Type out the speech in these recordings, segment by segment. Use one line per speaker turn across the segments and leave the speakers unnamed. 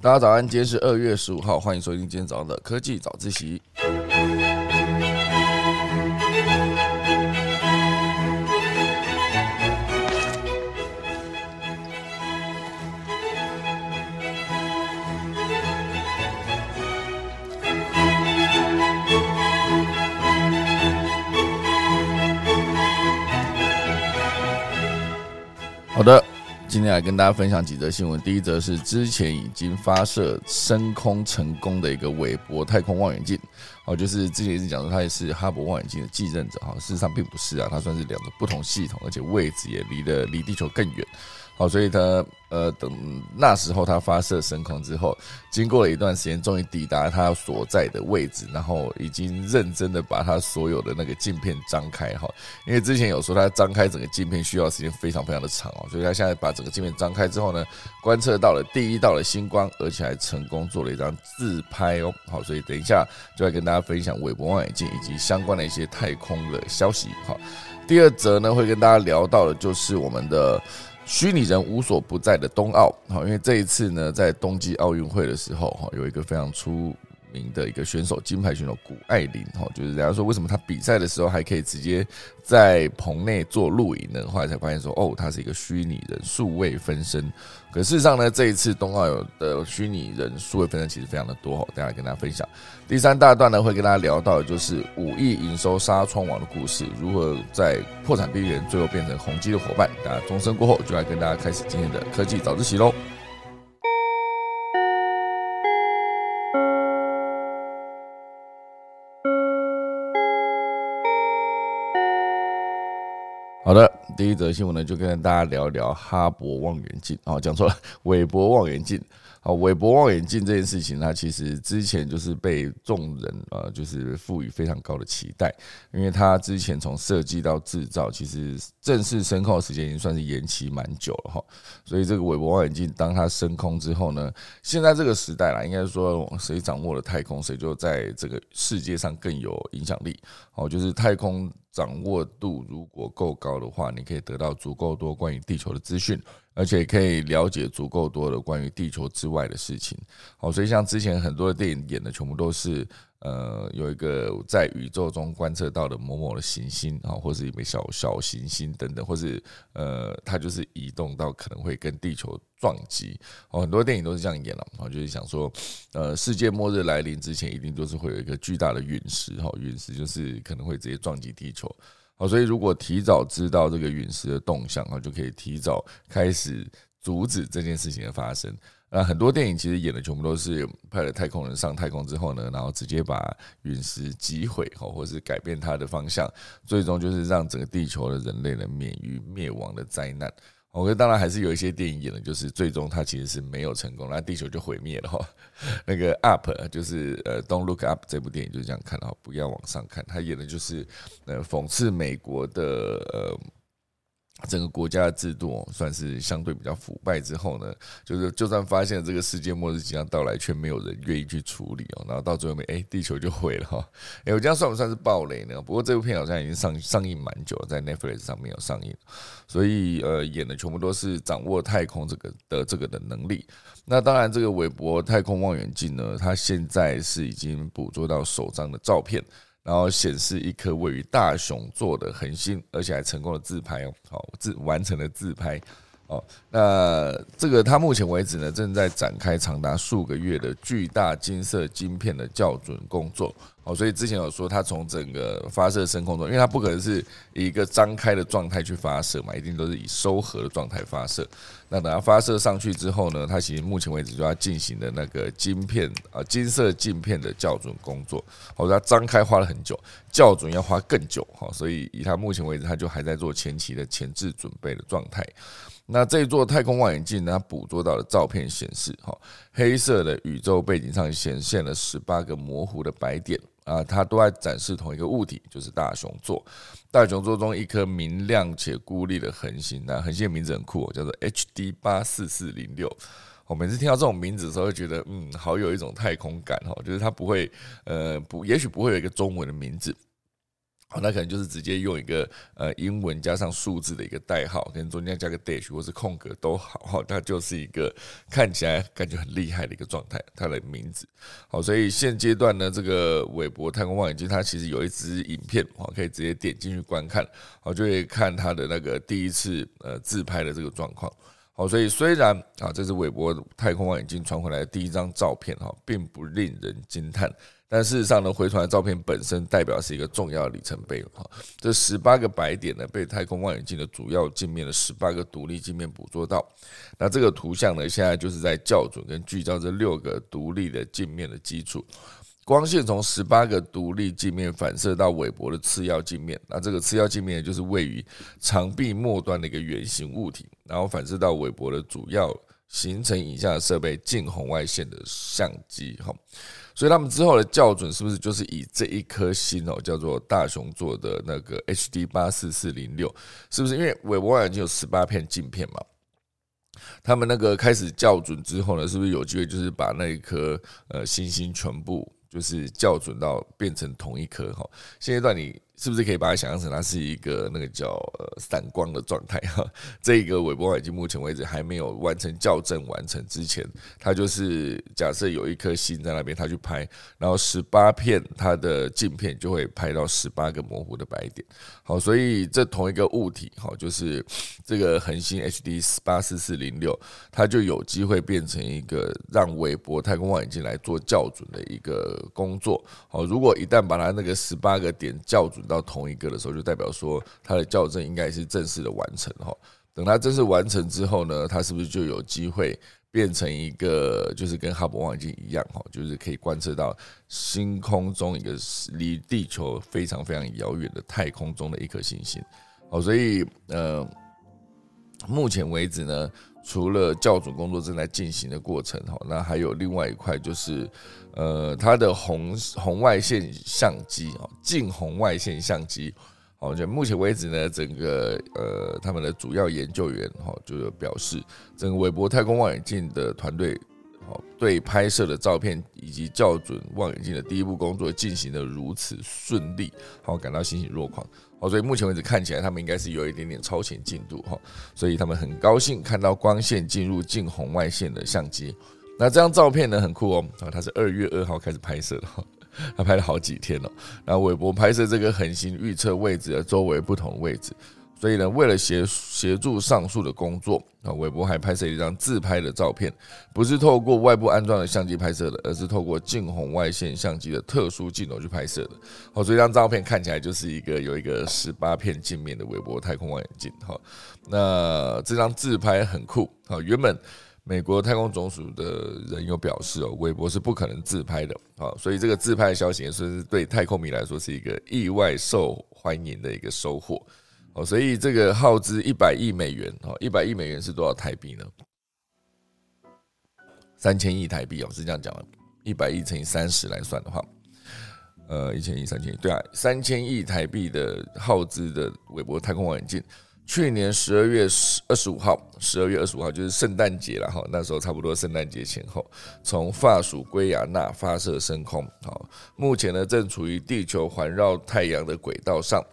大家早安，今天是二月十五号，欢迎收听今天早上的科技早自习。今天来跟大家分享几则新闻。第一则是之前已经发射升空成功的一个韦伯太空望远镜，哦，就是之前一直讲说它也是哈勃望远镜的继任者，哈，事实上并不是啊，它算是两个不同系统，而且位置也离得离地球更远。好，所以它呃，等那时候它发射升空之后，经过了一段时间，终于抵达它所在的位置，然后已经认真的把它所有的那个镜片张开哈。因为之前有说它张开整个镜片需要时间非常非常的长哦，所以它现在把整个镜片张开之后呢，观测到了第一道的星光，而且还成功做了一张自拍哦。好，所以等一下就来跟大家分享韦伯望远镜以及相关的一些太空的消息。好，第二则呢会跟大家聊到的就是我们的。虚拟人无所不在的冬奥，好，因为这一次呢，在冬季奥运会的时候，哈，有一个非常出。名的一个选手，金牌选手谷爱凌，哈，就是人家说为什么他比赛的时候还可以直接在棚内做录影呢？后来才发现说，哦，他是一个虚拟人，数位分身。可事实上呢，这一次冬奥有的虚拟人数位分成其实非常的多，哈，再来跟大家分享。第三大段呢，会跟大家聊到的就是五亿营收纱窗网的故事，如何在破产边缘最后变成宏基的伙伴。大家钟声过后，就来跟大家开始今天的科技早自习喽。好的，第一则新闻呢，就跟大家聊一聊哈勃望远镜哦，讲错了，韦伯望远镜。好，韦伯望远镜这件事情，它其实之前就是被众人呃，就是赋予非常高的期待，因为它之前从设计到制造，其实正式升空的时间已经算是延期蛮久了哈。所以这个韦伯望远镜，当它升空之后呢，现在这个时代啦，应该说谁掌握了太空，谁就在这个世界上更有影响力。哦，就是太空。掌握度如果够高的话，你可以得到足够多关于地球的资讯，而且可以了解足够多的关于地球之外的事情。好，所以像之前很多的电影演的，全部都是。呃，有一个在宇宙中观测到的某某的行星啊，或是一枚小小行星等等，或是呃，它就是移动到可能会跟地球撞击哦。很多电影都是这样演了啊，就是想说，呃，世界末日来临之前，一定都是会有一个巨大的陨石哈，陨石就是可能会直接撞击地球。好，所以如果提早知道这个陨石的动向啊，就可以提早开始阻止这件事情的发生。呃，很多电影其实演的全部都是派了太空人上太空之后呢，然后直接把陨石击毁，哈，或是改变它的方向，最终就是让整个地球的人类呢免于灭亡的灾难。我觉得当然还是有一些电影演的，就是最终它其实是没有成功，那地球就毁灭了哈。那个 Up 就是呃，Don't Look Up 这部电影就是这样看的，不要往上看。他演的就是呃，讽刺美国的呃。整个国家的制度算是相对比较腐败之后呢，就是就算发现这个世界末日即将到来，却没有人愿意去处理哦，然后到最后面，哎，地球就毁了哈。哎，我这样算不算是暴雷呢？不过这部片好像已经上上映蛮久了，在 Netflix 上面有上映，所以呃，演的全部都是掌握太空这个的这个的能力。那当然，这个韦伯太空望远镜呢，它现在是已经捕捉到首张的照片。然后显示一颗位于大熊座的恒星，而且还成功的自拍哦，好自完成了自拍哦。那这个它目前为止呢，正在展开长达数个月的巨大金色晶片的校准工作。哦，所以之前有说，它从整个发射升空中，因为它不可能是一个张开的状态去发射嘛，一定都是以收合的状态发射。那等它发射上去之后呢，它其实目前为止就要进行的那个晶片啊，金色镜片的校准工作。哦，它张开花了很久，校准要花更久。哈，所以以它目前为止，它就还在做前期的前置准备的状态。那这座太空望远镜呢，捕捉到的照片显示，哈，黑色的宇宙背景上显现了十八个模糊的白点。啊，它都在展示同一个物体，就是大熊座。大熊座中一颗明亮且孤立的恒星，那恒星的名字很酷，叫做 HD 八四四零六。我每次听到这种名字的时候，会觉得嗯，好有一种太空感哈，就是它不会呃不，也许不会有一个中文的名字。好，那可能就是直接用一个呃英文加上数字的一个代号，可能中间加个 dash 或是空格都好，哈，它就是一个看起来感觉很厉害的一个状态，它的名字。好，所以现阶段呢，这个韦伯太空望远镜它其实有一支影片，好，可以直接点进去观看，好，就会看它的那个第一次呃自拍的这个状况。好，所以虽然啊，这是韦伯太空望远镜传回来的第一张照片，哈，并不令人惊叹。但事实上呢，回传的照片本身代表是一个重要里程碑哈。这十八个白点呢，被太空望远镜的主要镜面的十八个独立镜面捕捉到。那这个图像呢，现在就是在校准跟聚焦这六个独立的镜面的基础。光线从十八个独立镜面反射到韦伯的次要镜面，那这个次要镜面就是位于长臂末端的一个圆形物体，然后反射到韦伯的主要形成以下的设备近红外线的相机哈。所以他们之后的校准是不是就是以这一颗星哦，叫做大熊座的那个 HD 八四四零六，是不是？因为韦伯望远镜有十八片镜片嘛，他们那个开始校准之后呢，是不是有机会就是把那一颗呃星星全部就是校准到变成同一颗哈？现阶段你。是不是可以把它想象成它是一个那个叫呃散光的状态哈？这个韦伯望远镜目前为止还没有完成校正完成之前，它就是假设有一颗星在那边，它去拍，然后十八片它的镜片就会拍到十八个模糊的白点。好，所以这同一个物体，好，就是这个恒星 HD 八四四零六，它就有机会变成一个让韦伯太空望远镜来做校准的一个工作。好，如果一旦把它那个十八个点校准，到同一个的时候，就代表说它的校正应该是正式的完成哈。等它正式完成之后呢，它是不是就有机会变成一个，就是跟哈勃望远镜一样哈，就是可以观测到星空中一个离地球非常非常遥远的太空中的一颗行星。好，所以呃，目前为止呢。除了校准工作正在进行的过程哈，那还有另外一块就是，呃，它的红红外线相机啊，近红外线相机，好，就目前为止呢，整个呃他们的主要研究员哈，就表示，整个韦伯太空望远镜的团队，好，对拍摄的照片以及校准望远镜的第一步工作进行的如此顺利，好，感到欣喜若狂。哦，所以目前为止看起来他们应该是有一点点超前进度哈，所以他们很高兴看到光线进入近红外线的相机。那这张照片呢很酷哦，啊，它是二月二号开始拍摄的哈，他拍了好几天了。然后韦伯拍摄这个恒星预测位置的周围不同位置。所以呢，为了协协助上述的工作啊，韦伯还拍摄一张自拍的照片，不是透过外部安装的相机拍摄的，而是透过近红外线相机的特殊镜头去拍摄的。好，所以这张照片看起来就是一个有一个十八片镜面的韦伯太空望远镜。哈，那这张自拍很酷。好，原本美国太空总署的人有表示哦，韦伯是不可能自拍的。好，所以这个自拍的消息也是对太空迷来说是一个意外受欢迎的一个收获。哦，所以这个耗资一百亿美元，哦，一百亿美元是多少台币呢？三千亿台币哦，是这样讲的，一百亿乘以三十来算的话，呃，一千亿、三千亿，对啊，三千亿台币的耗资的韦伯太空望远镜，去年十二月十二十五号，十二月二十五号就是圣诞节了哈，那时候差不多圣诞节前后，从法属圭亚那发射升空，好，目前呢正处于地球环绕太阳的轨道上。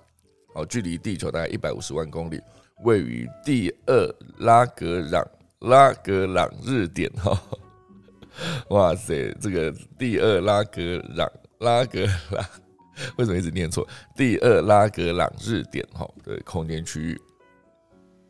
哦，距离地球大概一百五十万公里，位于第二拉格朗拉格朗日点哈。哇塞，这个第二拉格朗拉格朗，为什么一直念错？第二拉格朗日点哈的空间区域，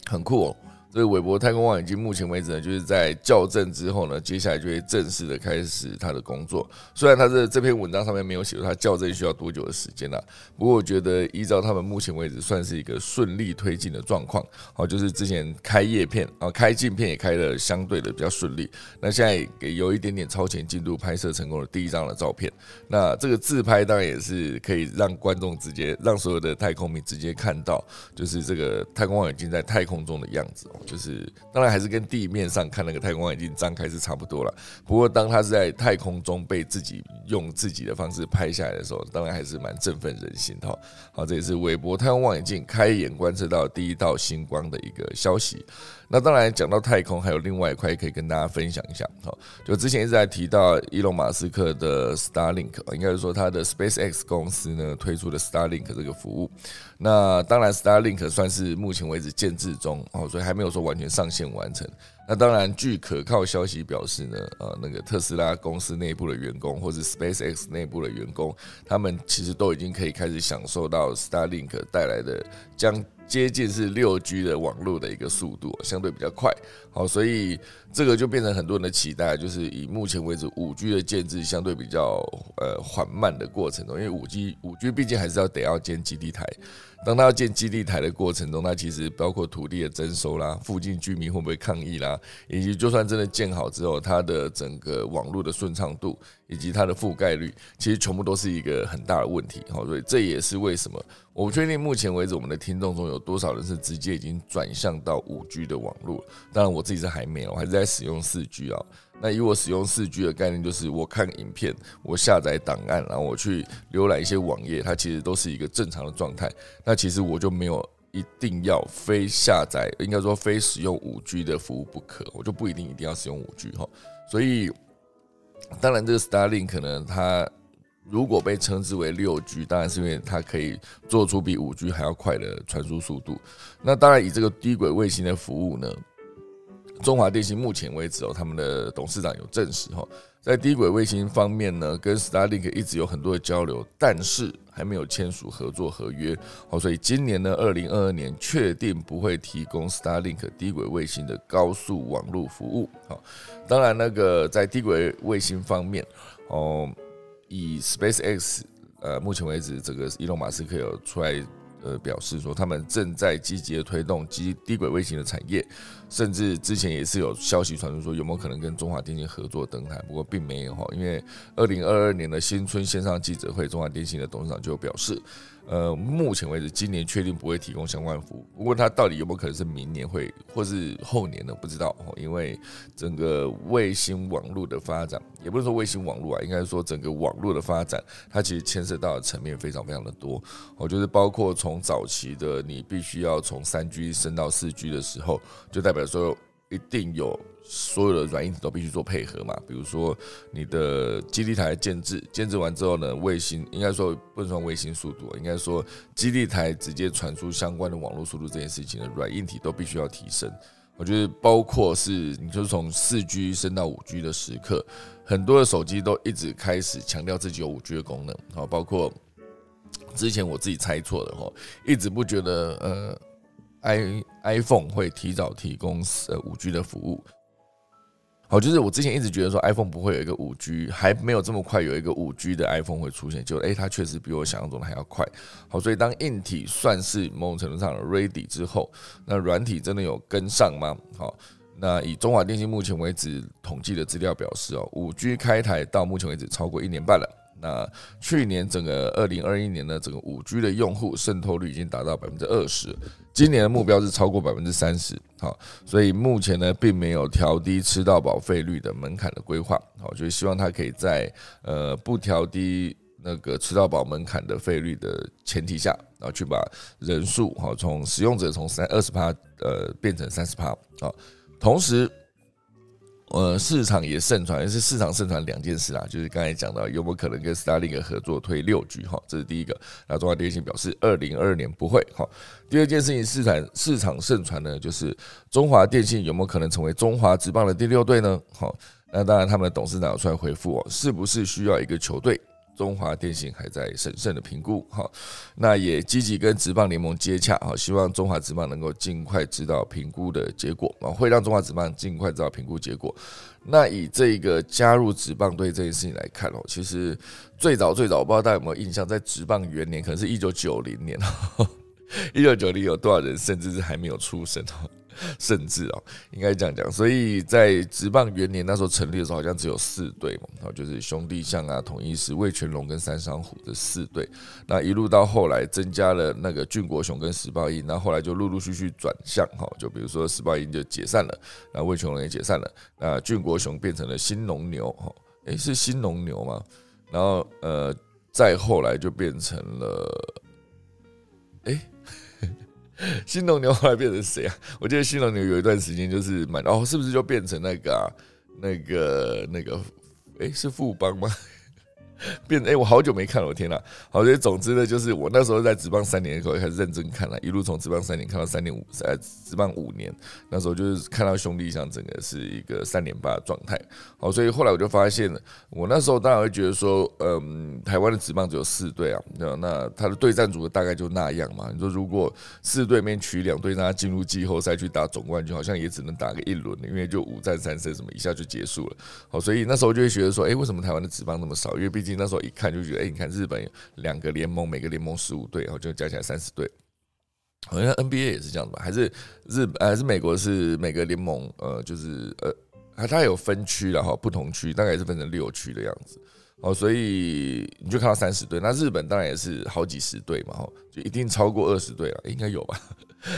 很酷哦。所以韦伯太空望远镜目前为止呢，就是在校正之后呢，接下来就会正式的开始它的工作。虽然它的这篇文章上面没有写它校正需要多久的时间呢，不过我觉得依照他们目前为止算是一个顺利推进的状况。好，就是之前开叶片啊，开镜片也开的相对的比较顺利。那现在也有一点点超前进度，拍摄成功的第一张的照片。那这个自拍当然也是可以让观众直接让所有的太空迷直接看到，就是这个太空望远镜在太空中的样子。就是当然还是跟地面上看那个太空望远镜张开是差不多了，不过当他是在太空中被自己用自己的方式拍下来的时候，当然还是蛮振奋人心的。好，这也是韦伯太空望远镜开眼观测到第一道星光的一个消息。那当然讲到太空，还有另外一块可以跟大家分享一下。好，就之前一直在提到伊隆马斯克的 Starlink，应该是说他的 SpaceX 公司呢推出的 Starlink 这个服务。那当然，Starlink 算是目前为止建制中哦，所以还没有说完全上线完成。那当然，据可靠消息表示呢，呃，那个特斯拉公司内部的员工，或者 SpaceX 内部的员工，他们其实都已经可以开始享受到 Starlink 带来的将。接近是六 G 的网络的一个速度，相对比较快，好，所以这个就变成很多人的期待，就是以目前为止五 G 的建制相对比较呃缓慢的过程中，因为五 G 五 G 毕竟还是要得要建基地台。当他要建基地台的过程中，那其实包括土地的征收啦，附近居民会不会抗议啦，以及就算真的建好之后，它的整个网络的顺畅度以及它的覆盖率，其实全部都是一个很大的问题。好，所以这也是为什么我不确定目前为止我们的听众中有多少人是直接已经转向到五 G 的网络。当然我自己是还没有，我还是在使用四 G 啊。那以我使用四 G 的概念，就是我看影片，我下载档案，然后我去浏览一些网页，它其实都是一个正常的状态。那其实我就没有一定要非下载，应该说非使用五 G 的服务不可，我就不一定一定要使用五 G 哈。所以，当然这个 Starlink 可能它如果被称之为六 G，当然是因为它可以做出比五 G 还要快的传输速度。那当然以这个低轨卫星的服务呢。中华电信目前为止哦，他们的董事长有证实哈，在低轨卫星方面呢，跟 Starlink 一直有很多的交流，但是还没有签署合作合约。好，所以今年呢，二零二二年确定不会提供 Starlink 低轨卫星的高速网络服务。好，当然那个在低轨卫星方面哦，以 SpaceX 呃，目前为止这个伊隆马斯克有出来。呃，表示说他们正在积极的推动低低轨卫星的产业，甚至之前也是有消息传出说有没有可能跟中华电信合作登台，不过并没有哈，因为二零二二年的新春线上记者会，中华电信的董事长就表示。呃，目前为止，今年确定不会提供相关服务。不过，它到底有没有可能是明年会，或是后年呢？不知道。因为整个卫星网络的发展，也不是说卫星网络啊，应该说整个网络的发展，它其实牵涉到的层面非常非常的多。我就是包括从早期的你必须要从三 G 升到四 G 的时候，就代表说一定有。所有的软硬体都必须做配合嘛，比如说你的基地台建制，建制完之后呢，卫星应该说不能算卫星速度，应该说基地台直接传输相关的网络速度这件事情的软硬体都必须要提升。我觉得包括是你就从四 G 升到五 G 的时刻，很多的手机都一直开始强调自己有五 G 的功能，好，包括之前我自己猜错的哈，一直不觉得呃，i iPhone 会提早提供呃五 G 的服务。好，就是我之前一直觉得说 iPhone 不会有一个五 G，还没有这么快有一个五 G 的 iPhone 会出现，就诶，它确实比我想象中的还要快。好，所以当硬体算是某种程度上的 ready 之后，那软体真的有跟上吗？好，那以中华电信目前为止统计的资料表示哦，五 G 开台到目前为止超过一年半了。那去年整个二零二一年的整个五 G 的用户渗透率已经达到百分之二十，今年的目标是超过百分之三十。好，所以目前呢，并没有调低吃到饱费率的门槛的规划。好，就是希望它可以在呃不调低那个吃到饱门槛的费率的前提下，然后去把人数好从使用者从三二十趴呃变成三十趴。好，同时。呃，市场也盛传，是市场盛传两件事啦，就是刚才讲到有没有可能跟 Starlink 合作推六 G 哈，这是第一个。那中华电信表示，二零二二年不会哈。第二件事情，市场市场盛传呢，就是中华电信有没有可能成为中华职棒的第六队呢？好，那当然他们的董事长出来回复哦，是不是需要一个球队？中华电信还在审慎的评估，哈，那也积极跟职棒联盟接洽，哈，希望中华职棒能够尽快知道评估的结果，啊，会让中华职棒尽快知道评估结果。那以这个加入职棒队这件事情来看哦，其实最早最早，我不知道大家有没有印象，在职棒元年，可能是一九九零年哈，一九九零有多少人甚至是还没有出生。甚至哦，应该这样讲，所以在职棒元年那时候成立的时候，好像只有四队嘛，然后就是兄弟象啊、统一狮、魏全龙跟三商虎这四队。那一路到后来增加了那个俊国雄跟石豹鹰，那后来就陆陆续续转向哈，就比如说石豹鹰就解散了，那魏全龙也解散了，那俊国雄变成了新农牛哈，诶，是新农牛吗？然后呃，再后来就变成了，诶。新农牛后来变成谁啊？我记得新农牛有一段时间就是蛮哦，是不是就变成那个啊那个那个？哎，是富邦吗？变哎，我好久没看了，我天呐！好，所以总之呢，就是我那时候在职棒三年的时候开始认真看了，一路从职棒三年看到三年五，呃，职棒五年，那时候就是看到兄弟像整个是一个三连霸的状态。好，所以后来我就发现，我那时候当然会觉得说，嗯，台湾的职棒只有四队啊，那那他的对战组合大概就那样嘛。你说如果四队面取两队让他进入季后赛去打总冠军，好像也只能打个一轮，因为就五战三胜什么一下就结束了。好，所以那时候就会觉得说，哎，为什么台湾的职棒那么少？因为毕竟那时候一看就觉得，哎，你看日本两个联盟，每个联盟十五队，然后就加起来三十队，好像 NBA 也是这样吧？还是日还是美国是每个联盟，呃，就是呃，它有分区然后不同区大概是分成六区的样子。哦，所以你就看到三十队，那日本当然也是好几十队嘛，哈，就一定超过二十队了，应该有吧？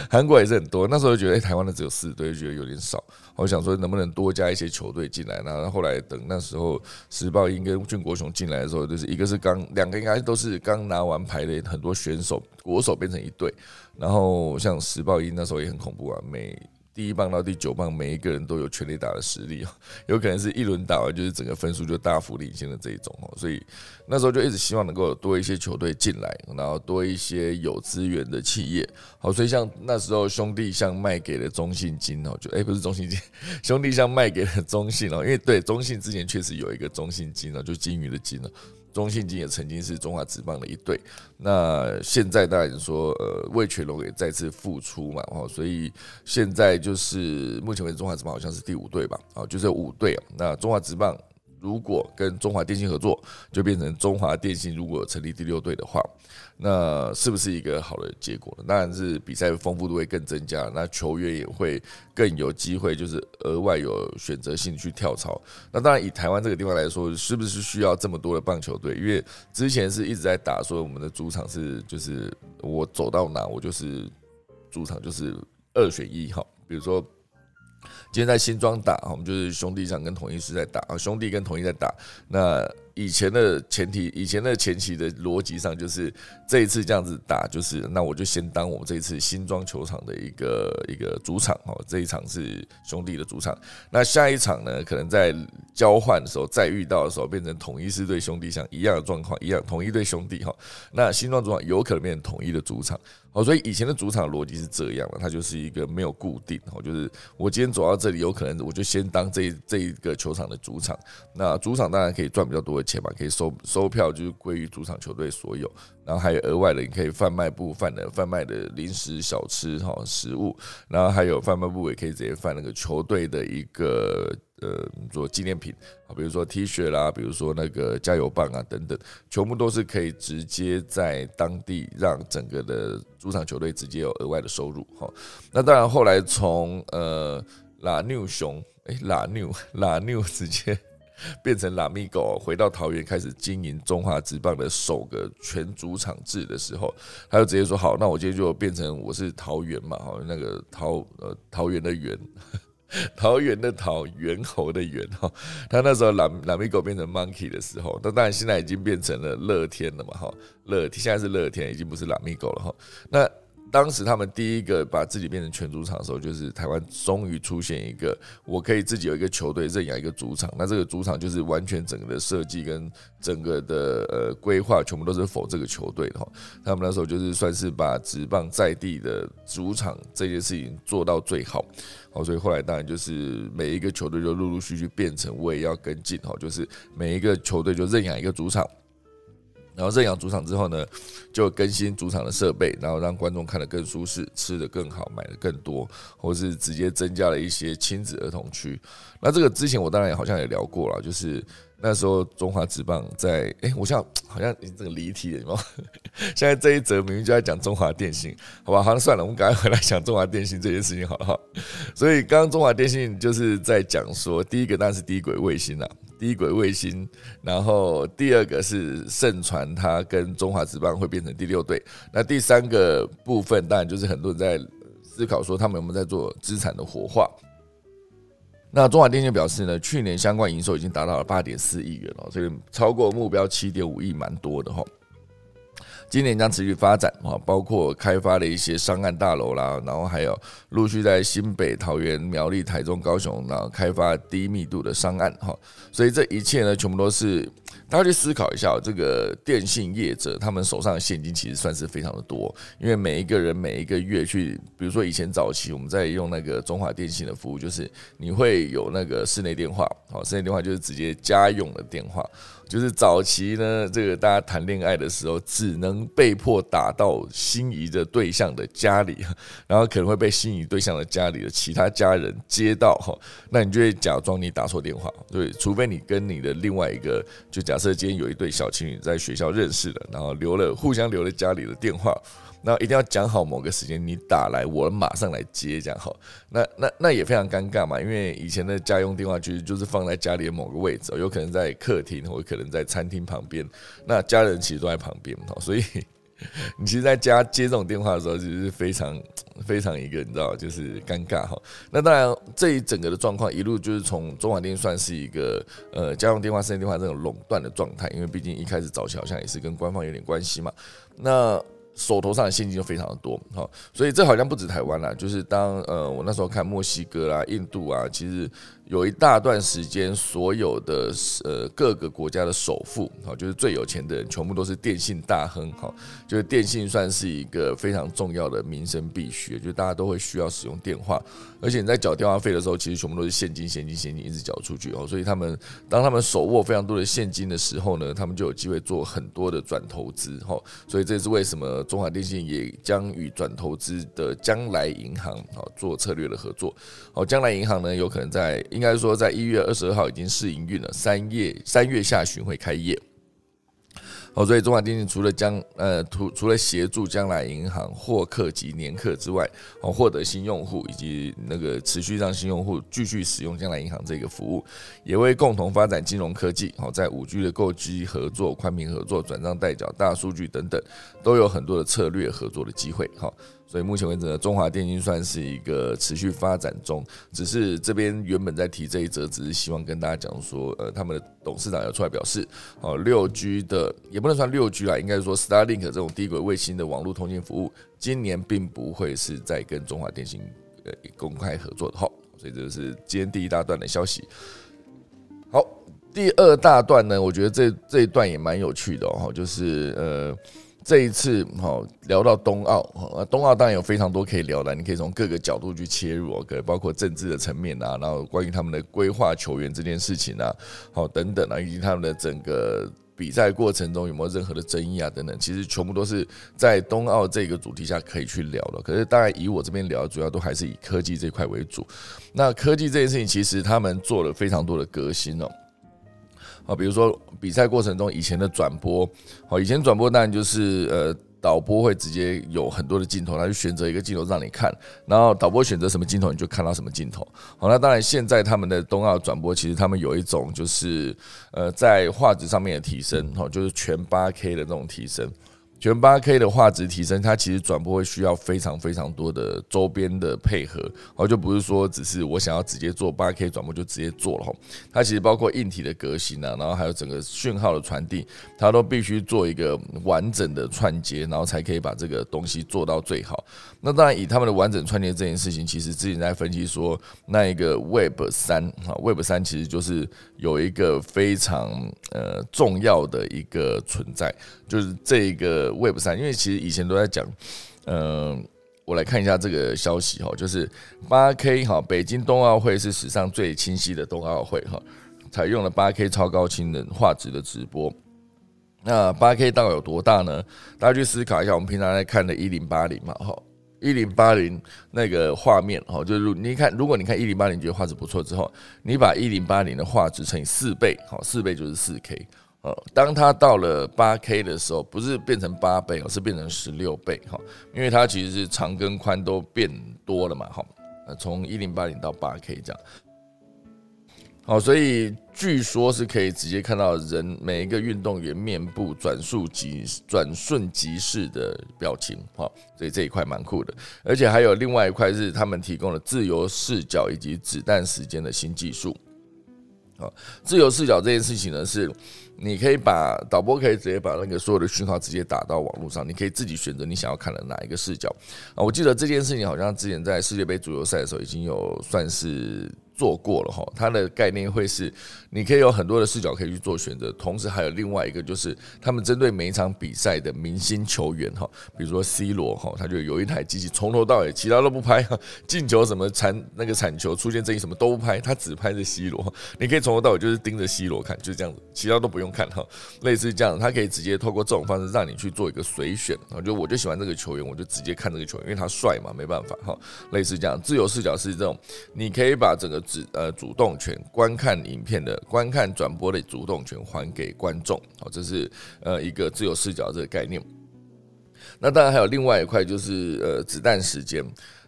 韩国也是很多，那时候就觉得，台湾的只有四队，就觉得有点少。我想说，能不能多加一些球队进来？那后来等那时候石报英跟俊国雄进来的时候，就是一个是刚两个应该都是刚拿完牌的很多选手，国手变成一队，然后像石报英那时候也很恐怖啊，每第一棒到第九棒，每一个人都有全力打的实力哦，有可能是一轮打完就是整个分数就大幅领先的这一种哦，所以那时候就一直希望能够多一些球队进来，然后多一些有资源的企业，好，所以像那时候兄弟像卖给了中信金哦，就哎不是中信金，兄弟像卖给了中信哦，因为对中信之前确实有一个中信金哦，就金鱼的金哦。中信金也曾经是中华职棒的一队，那现在当然说，呃，魏全龙也再次复出嘛，哦，所以现在就是目前为止中华职棒好像是第五队吧，哦，就是五队，那中华职棒。如果跟中华电信合作，就变成中华电信。如果成立第六队的话，那是不是一个好的结果？当然是比赛丰富度会更增加，那球员也会更有机会，就是额外有选择性去跳槽。那当然以台湾这个地方来说，是不是需要这么多的棒球队？因为之前是一直在打，说我们的主场是就是我走到哪我就是主场就是二选一哈，比如说。今天在新庄打，我们就是兄弟上跟统一师在打啊，兄弟跟统一在打。那以前的前提，以前的前期的逻辑上，就是这一次这样子打，就是那我就先当我们这一次新庄球场的一个一个主场哦，这一场是兄弟的主场。那下一场呢，可能在交换的时候再遇到的时候，变成统一是对兄弟像一样的状况，一样统一对兄弟哈。那新庄主场有可能变成统一的主场。哦，所以以前的主场逻辑是这样的，它就是一个没有固定哦，就是我今天走到这里，有可能我就先当这这一个球场的主场。那主场当然可以赚比较多的钱嘛，可以收收票就是归于主场球队所有，然后还有额外的你可以贩卖部贩的贩卖的零食小吃哈食物，然后还有贩卖部也可以直接贩那个球队的一个。呃，做纪念品啊，比如说 T 恤啦，比如说那个加油棒啊等等，全部都是可以直接在当地让整个的主场球队直接有额外的收入哈。那当然，后来从呃拉纽熊，哎拉纽拉纽直接变成拉米狗，回到桃园开始经营中华职棒的首个全主场制的时候，他就直接说好，那我今天就变成我是桃园嘛，哈，那个桃呃桃园的园。桃园的桃，猿猴的猿哈，他那时候蓝蓝米狗变成 monkey 的时候，那当然现在已经变成了乐天了嘛哈，乐天现在是乐天，已经不是拉米狗了哈，那。当时他们第一个把自己变成全主场的时候，就是台湾终于出现一个我可以自己有一个球队认养一个主场。那这个主场就是完全整个的设计跟整个的呃规划，全部都是否这个球队的哈。他们那时候就是算是把职棒在地的主场这件事情做到最好。好，所以后来当然就是每一个球队就陆陆续续变成我也要跟进哈，就是每一个球队就认养一个主场。然后认养主场之后呢，就更新主场的设备，然后让观众看得更舒适，吃得更好，买的更多，或是直接增加了一些亲子儿童区。那这个之前我当然也好像也聊过了，就是那时候中华职棒在，哎，我像 好像这个离题了，有没有 现在这一则明明就在讲中华电信，好吧，好像算了，我们赶快回来讲中华电信这件事情好了哈。所以刚刚中华电信就是在讲说，第一个当然是低轨卫星啊。低轨卫星，然后第二个是盛传，它跟中华职棒会变成第六队。那第三个部分，当然就是很多人在思考说，他们有没有在做资产的活化。那中华电信表示呢，去年相关营收已经达到了八点四亿元哦，所以超过目标七点五亿，蛮多的哈。今年将持续发展啊，包括开发了一些商案大楼啦，然后还有陆续在新北、桃园、苗栗、台中、高雄，然后开发低密度的商案哈，所以这一切呢，全部都是。大家去思考一下，这个电信业者他们手上的现金其实算是非常的多，因为每一个人每一个月去，比如说以前早期我们在用那个中华电信的服务，就是你会有那个室内电话，好，室内电话就是直接家用的电话。就是早期呢，这个大家谈恋爱的时候，只能被迫打到心仪的对象的家里，然后可能会被心仪对象的家里的其他家人接到哈，那你就会假装你打错电话，对，除非你跟你的另外一个，就假设今天有一对小情侣在学校认识了，然后留了互相留了家里的电话。那一定要讲好某个时间，你打来，我马上来接，这样好。那那那也非常尴尬嘛，因为以前的家用电话其实就是放在家里的某个位置，有可能在客厅，或可能在餐厅旁边。那家人其实都在旁边，所以 你其实在家接这种电话的时候，其实是非常非常一个你知道，就是尴尬哈。那当然，这一整个的状况一路就是从中华电信算是一个呃家用电话、私人电话这种垄断的状态，因为毕竟一开始早期好像也是跟官方有点关系嘛。那手头上的现金就非常的多，好，所以这好像不止台湾啦，就是当呃我那时候看墨西哥啦、印度啊，其实。有一大段时间，所有的呃各个国家的首富，好，就是最有钱的人，全部都是电信大亨，哈，就是电信算是一个非常重要的民生必须，就大家都会需要使用电话，而且你在缴电话费的时候，其实全部都是现金、现金、现金一直缴出去哦，所以他们当他们手握非常多的现金的时候呢，他们就有机会做很多的转投资，哈，所以这是为什么中华电信也将与转投资的将来银行啊做策略的合作，好，将来银行呢有可能在。应该说，在一月二十二号已经试营运了，三月三月下旬会开业。哦，所以中华电信除了将呃，除除了协助将来银行获客及年客之外，哦，获得新用户以及那个持续让新用户继续使用将来银行这个服务，也会共同发展金融科技。好，在五 G 的购机合作、宽频合作、转账代缴、大数据等等，都有很多的策略合作的机会。好。所以目前为止呢，中华电信算是一个持续发展中。只是这边原本在提这一则，只是希望跟大家讲说，呃，他们的董事长有出来表示，哦，六 G 的也不能算六 G 啦，应该说 Starlink 这种低轨卫星的网络通信服务，今年并不会是在跟中华电信呃公开合作的。好，所以这是今天第一大段的消息。好，第二大段呢，我觉得这这一段也蛮有趣的哦，就是呃。这一次，好聊到冬奥，冬奥当然有非常多可以聊的，你可以从各个角度去切入，可包括政治的层面啊，然后关于他们的规划球员这件事情啊，好等等啊，以及他们的整个比赛过程中有没有任何的争议啊等等，其实全部都是在冬奥这个主题下可以去聊的。可是当然以我这边聊，主要都还是以科技这块为主。那科技这件事情，其实他们做了非常多的革新哦。啊，比如说比赛过程中以前的转播，好，以前转播当然就是呃导播会直接有很多的镜头，他就选择一个镜头让你看，然后导播选择什么镜头你就看到什么镜头。好，那当然现在他们的冬奥转播其实他们有一种就是呃在画质上面的提升，哈，就是全八 K 的这种提升。全八 K 的画质提升，它其实转播会需要非常非常多的周边的配合，而就不是说只是我想要直接做八 K 转播就直接做了哈。它其实包括硬体的革新啊，然后还有整个讯号的传递，它都必须做一个完整的串接，然后才可以把这个东西做到最好。那当然，以他们的完整串接这件事情，其实之前在分析说，那一个 Web 三啊，Web 三其实就是有一个非常呃重要的一个存在。就是这个 Web 三，因为其实以前都在讲，嗯，我来看一下这个消息哈，就是八 K 哈，北京冬奥会是史上最清晰的冬奥会哈，采用了八 K 超高清的画质的直播。那八 K 到底有多大呢？大家去思考一下，我们平常在看的一零八零嘛，哈，一零八零那个画面哈，就是你看，如果你看一零八零觉得画质不错之后，你把一零八零的画质乘以四倍，好，四倍就是四 K。呃，当它到了八 K 的时候，不是变成八倍哦，是变成十六倍哈，因为它其实是长跟宽都变多了嘛，哈，从一零八零到八 K 这样，好，所以据说是可以直接看到人每一个运动员面部转速即转瞬即逝的表情，哈，所以这一块蛮酷的，而且还有另外一块是他们提供了自由视角以及子弹时间的新技术。啊，自由视角这件事情呢，是你可以把导播可以直接把那个所有的讯号直接打到网络上，你可以自己选择你想要看的哪一个视角啊。我记得这件事情好像之前在世界杯足球赛的时候已经有算是。做过了哈，它的概念会是，你可以有很多的视角可以去做选择，同时还有另外一个就是，他们针对每一场比赛的明星球员哈，比如说 C 罗哈，他就有一台机器从头到尾其他都不拍，进球什么铲那个铲球出现争议什么都不拍，他只拍着 C 罗，你可以从头到尾就是盯着 C 罗看，就是这样子，其他都不用看哈，类似这样，他可以直接透过这种方式让你去做一个随选啊，就我就喜欢这个球员，我就直接看这个球员，因为他帅嘛，没办法哈，类似这样，自由视角是这种，你可以把整个主呃主动权观看影片的观看转播的主动权还给观众，好，这是呃一个自由视角这个概念。那当然还有另外一块就是呃子弹时间。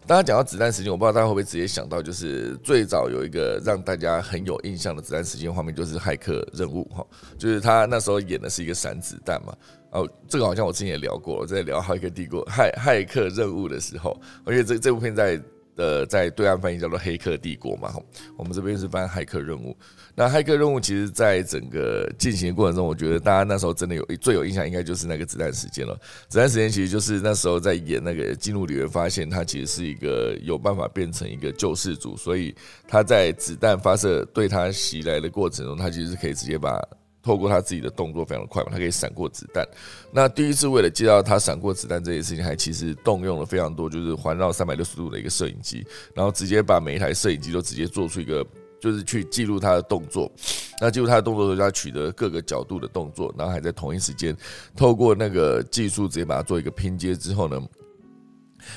大家讲到子弹时间，我不知道大家会不会直接想到，就是最早有一个让大家很有印象的子弹时间画面，就是骇客任务哈，就是他那时候演的是一个闪子弹嘛。哦，这个好像我之前也聊过，在聊骇客帝国骇骇客任务的时候，而且这这部片在。呃，在对岸翻译叫做《黑客帝国》嘛，我们这边是翻《骇客任务》。那《骇客任务》其实，在整个进行的过程中，我觉得大家那时候真的有最有印象，应该就是那个子弹时间了。子弹时间其实就是那时候在演那个记录里面发现，他其实是一个有办法变成一个救世主，所以他在子弹发射对他袭来的过程中，他其实是可以直接把。透过他自己的动作非常的快嘛，他可以闪过子弹。那第一次为了接到他闪过子弹这件事情，还其实动用了非常多，就是环绕三百六十度的一个摄影机，然后直接把每一台摄影机都直接做出一个，就是去记录他的动作。那记录他的动作时候，他取得各个角度的动作，然后还在同一时间透过那个技术直接把它做一个拼接之后呢，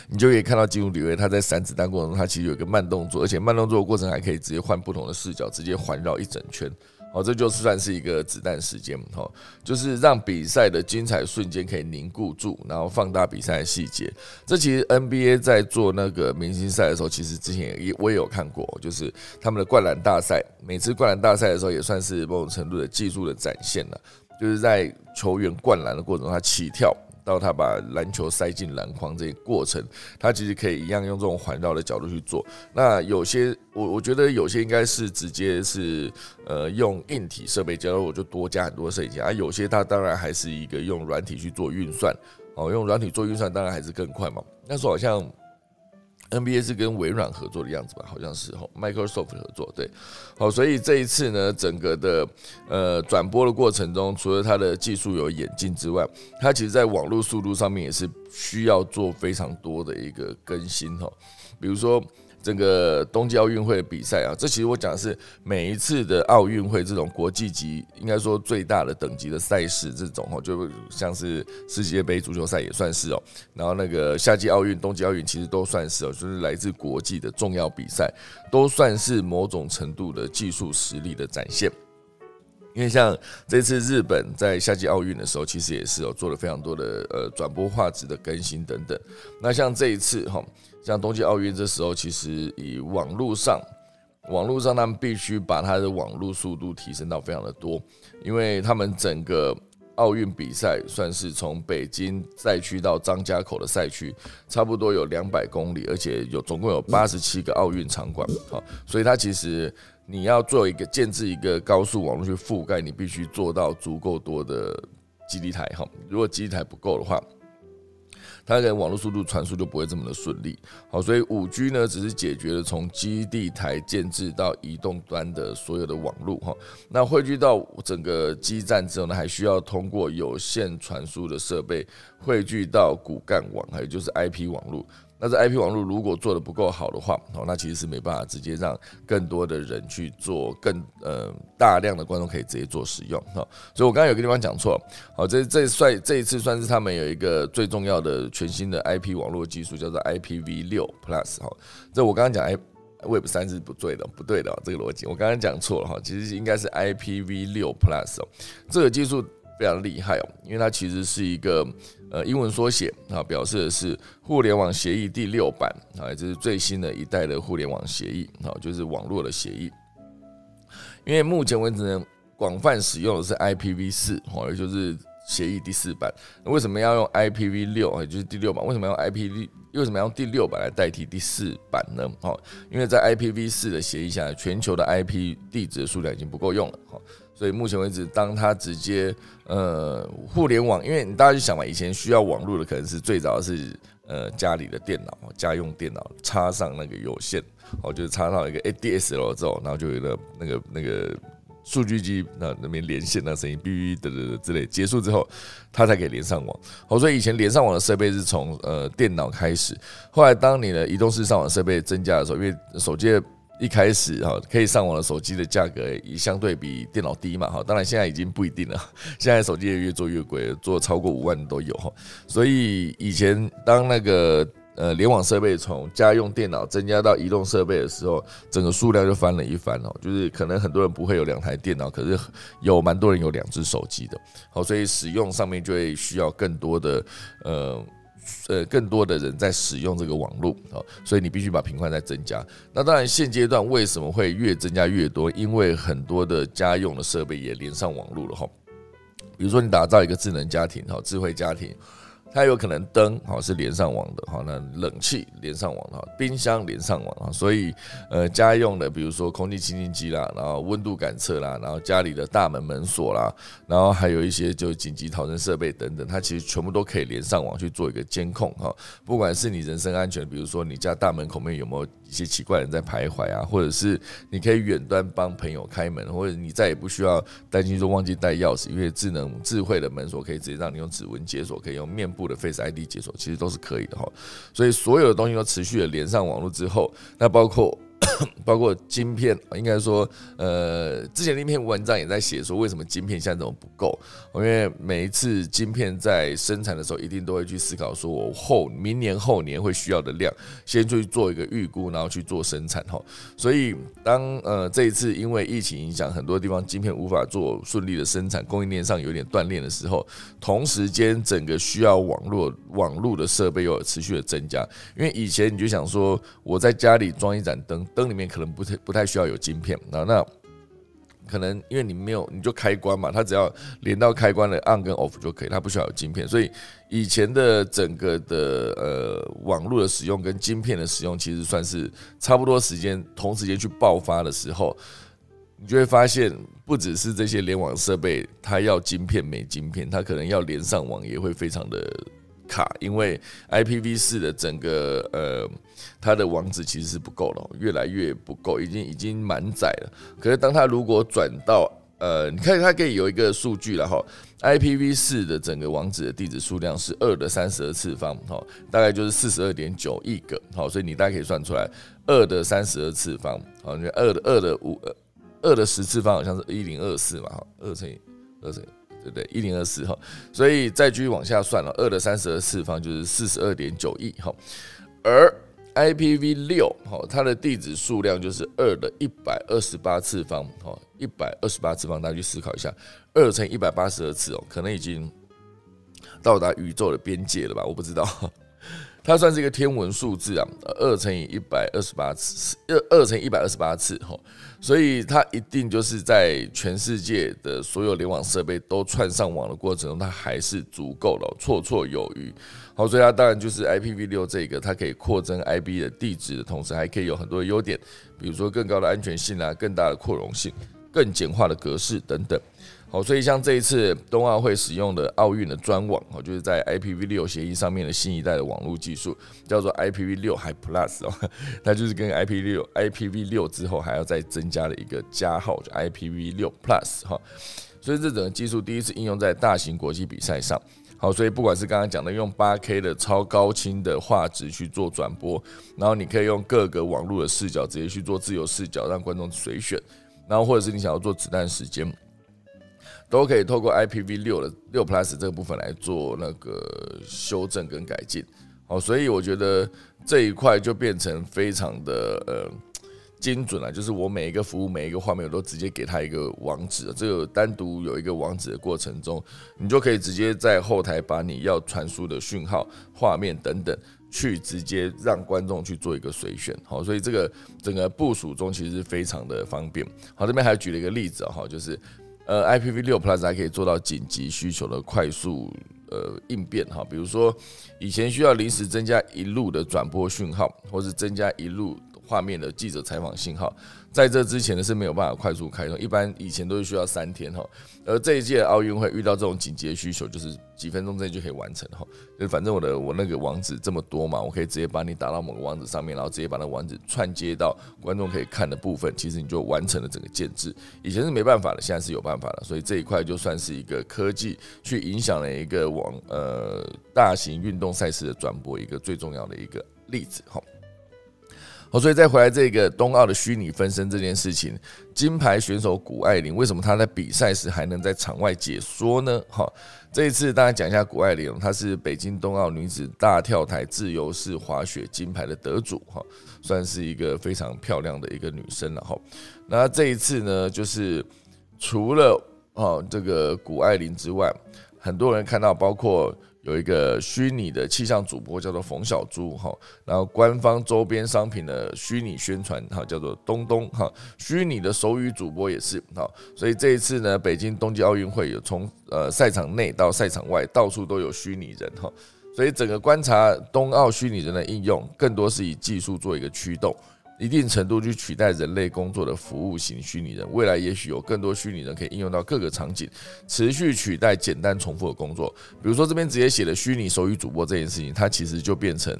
你就可以看到记录里面他在闪子弹过程中，他其实有一个慢动作，而且慢动作的过程还可以直接换不同的视角，直接环绕一整圈。哦，这就算是一个子弹时间，哈，就是让比赛的精彩瞬间可以凝固住，然后放大比赛的细节。这其实 NBA 在做那个明星赛的时候，其实之前也我也有看过，就是他们的灌篮大赛，每次灌篮大赛的时候，也算是某种程度的技术的展现了，就是在球员灌篮的过程中，他起跳。到他把篮球塞进篮筐这个过程，他其实可以一样用这种环绕的角度去做。那有些我我觉得有些应该是直接是呃用硬体设备，假如我就多加很多摄影机，啊有些它当然还是一个用软体去做运算。哦，用软体做运算当然还是更快嘛。那时候好像。NBA 是跟微软合作的样子吧，好像是哦，Microsoft 合作对，好，所以这一次呢，整个的呃转播的过程中，除了它的技术有演进之外，它其实在网络速度上面也是需要做非常多的一个更新哈，比如说。整个冬季奥运会的比赛啊，这其实我讲的是每一次的奥运会这种国际级，应该说最大的等级的赛事，这种哦，就像是世界杯足球赛也算是哦，然后那个夏季奥运、冬季奥运其实都算是哦，就是来自国际的重要比赛，都算是某种程度的技术实力的展现。因为像这次日本在夏季奥运的时候，其实也是有做了非常多的呃转播画质的更新等等。那像这一次哈。像冬季奥运这时候，其实以网络上，网络上他们必须把它的网络速度提升到非常的多，因为他们整个奥运比赛算是从北京赛区到张家口的赛区，差不多有两百公里，而且有总共有八十七个奥运场馆，好，所以它其实你要做一个建制一个高速网络去覆盖，你必须做到足够多的基地台，哈，如果基地台不够的话。它的网络速度传输就不会这么的顺利，好，所以五 G 呢只是解决了从基地台建制到移动端的所有的网络哈，那汇聚到整个基站之后呢，还需要通过有线传输的设备汇聚到骨干网，还有就是 IP 网络。那这 IP 网络如果做的不够好的话，哦，那其实是没办法直接让更多的人去做，更呃大量的观众可以直接做使用，哈。所以我刚刚有个地方讲错，好，这这算这一次算是他们有一个最重要的全新的 IP 网络技术，叫做 IPv 六 Plus，哈。这我刚刚讲 I Web 三是不对的，不对的这个逻辑，我刚刚讲错了哈，其实应该是 IPv 六 Plus 哦，这个技术非常厉害哦，因为它其实是一个。呃，英文缩写啊，表示的是互联网协议第六版啊，这是最新的一代的互联网协议啊，就是网络的协议。因为目前为止呢，广泛使用的是 IPv 四哦，也就是协议第四版，为什么要用 IPv 六？也就是第六版，为什么要 IPv？为什么要用第六版来代替第四版呢？哦，因为在 IPv 四的协议下，全球的 IP 地址的数量已经不够用了，哈，所以目前为止，当它直接呃互联网，因为你大家去想嘛，以前需要网络的可能是最早是呃家里的电脑，家用电脑插上那个有线，哦，就是插上一个 ADSL 之后，然后就有了那个那个。数据机那那边连线那声音哔哔的的之类结束之后，它才可以连上网。好，所以以前连上网的设备是从呃电脑开始，后来当你的移动式上网设备增加的时候，因为手机一开始哈可以上网的手机的价格也相对比电脑低嘛哈，当然现在已经不一定了，现在手机也越做越贵，做超过五万都有哈。所以以前当那个。呃，联网设备从家用电脑增加到移动设备的时候，整个数量就翻了一番哦。就是可能很多人不会有两台电脑，可是有蛮多人有两只手机的。好，所以使用上面就会需要更多的呃呃更多的人在使用这个网络啊，所以你必须把频宽在增加。那当然现阶段为什么会越增加越多？因为很多的家用的设备也连上网络了哈。比如说你打造一个智能家庭哈，智慧家庭。它有可能灯好是连上网的哈，那冷气连上网哈，冰箱连上网啊，所以呃家用的比如说空气清新机啦，然后温度感测啦，然后家里的大门门锁啦，然后还有一些就紧急逃生设备等等，它其实全部都可以连上网去做一个监控哈，不管是你人身安全，比如说你家大门口面有没有一些奇怪人在徘徊啊，或者是你可以远端帮朋友开门，或者你再也不需要担心说忘记带钥匙，因为智能智慧的门锁可以直接让你用指纹解锁，可以用面部。的 Face ID 解锁其实都是可以的哈，所以所有的东西都持续的连上网络之后，那包括。包括晶片，应该说，呃，之前那篇文章也在写说，为什么晶片现在怎么不够？因为每一次晶片在生产的时候，一定都会去思考，说我后明年后年会需要的量，先去做一个预估，然后去做生产哈。所以，当呃这一次因为疫情影响，很多地方晶片无法做顺利的生产，供应链上有点断裂的时候，同时间整个需要网络网络的设备又持续的增加。因为以前你就想说，我在家里装一盏灯。灯里面可能不太不太需要有晶片啊，那可能因为你没有，你就开关嘛，它只要连到开关的 on 跟 off 就可以，它不需要有晶片。所以以前的整个的呃网络的使用跟晶片的使用，其实算是差不多时间同时间去爆发的时候，你就会发现，不只是这些联网设备，它要晶片没晶片，它可能要连上网也会非常的。卡，因为 IPv 四的整个呃，它的网址其实是不够了，越来越不够，已经已经满载了。可是当它如果转到呃，你看它可以有一个数据了哈，IPv 四的整个网址的地址数量是二的三十二次方，哈，大概就是四十二点九亿个，好，所以你大概可以算出来，二的三十二次方，好，你二的二的五，二的十次方好像是一零二四嘛，哈，二乘以二乘以。对不对？一零二四哈，所以再继续往下算了，二的三十二次方就是四十二点九亿哈，而 IPv 六哈，它的地址数量就是二的一百二十八次方哈，一百二十八次方，大家去思考一下，二乘一百八十二次哦，可能已经到达宇宙的边界了吧？我不知道。它算是一个天文数字啊，二乘以一百二十八次，二二乘一百二十八次哈，所以它一定就是在全世界的所有联网设备都串上网的过程中，它还是足够的，绰绰有余。好，所以它当然就是 IPv 六这个，它可以扩增 IB 的地址的同时，还可以有很多的优点，比如说更高的安全性啊，更大的扩容性，更简化的格式等等。好，所以像这一次冬奥会使用的奥运的专网，哦，就是在 IPv 六协议上面的新一代的网络技术，叫做 IPv 六还 Plus 哦，它就是跟 IPv 六 IPv 六之后还要再增加了一个加号，就 IPv 六 Plus 哈。所以这整个技术第一次应用在大型国际比赛上。好，所以不管是刚刚讲的用八 K 的超高清的画质去做转播，然后你可以用各个网络的视角直接去做自由视角，让观众随选，然后或者是你想要做子弹时间。都可以透过 IPv 六的六 Plus 这个部分来做那个修正跟改进，好，所以我觉得这一块就变成非常的呃精准了，就是我每一个服务每一个画面我都直接给他一个网址，这个单独有一个网址的过程中，你就可以直接在后台把你要传输的讯号、画面等等，去直接让观众去做一个随选，好，所以这个整个部署中其实非常的方便。好，这边还举了一个例子，哈，就是。呃，IPv 六 Plus 还可以做到紧急需求的快速呃应变哈，比如说以前需要临时增加一路的转播讯号，或是增加一路画面的记者采访信号。在这之前呢是没有办法快速开通，一般以前都是需要三天哈。而这一届奥运会遇到这种紧急的需求，就是几分钟之内就可以完成哈。就反正我的我那个网址这么多嘛，我可以直接把你打到某个网址上面，然后直接把那网址串接到观众可以看的部分，其实你就完成了整个建制。以前是没办法的，现在是有办法了，所以这一块就算是一个科技去影响了一个网呃大型运动赛事的转播一个最重要的一个例子哈。好，所以再回来这个冬奥的虚拟分身这件事情，金牌选手谷爱凌为什么她在比赛时还能在场外解说呢？哈，这一次大家讲一下谷爱凌，她是北京冬奥女子大跳台自由式滑雪金牌的得主，哈，算是一个非常漂亮的一个女生了，哈。那这一次呢，就是除了哦这个谷爱凌之外，很多人看到，包括。有一个虚拟的气象主播叫做冯小猪哈，然后官方周边商品的虚拟宣传哈叫做东东哈，虚拟的手语主播也是哈，所以这一次呢，北京冬季奥运会有从呃赛场内到赛场外到处都有虚拟人哈，所以整个观察冬奥虚拟人的应用，更多是以技术做一个驱动。一定程度去取代人类工作的服务型虚拟人，未来也许有更多虚拟人可以应用到各个场景，持续取代简单重复的工作。比如说这边直接写的虚拟手语主播这件事情，它其实就变成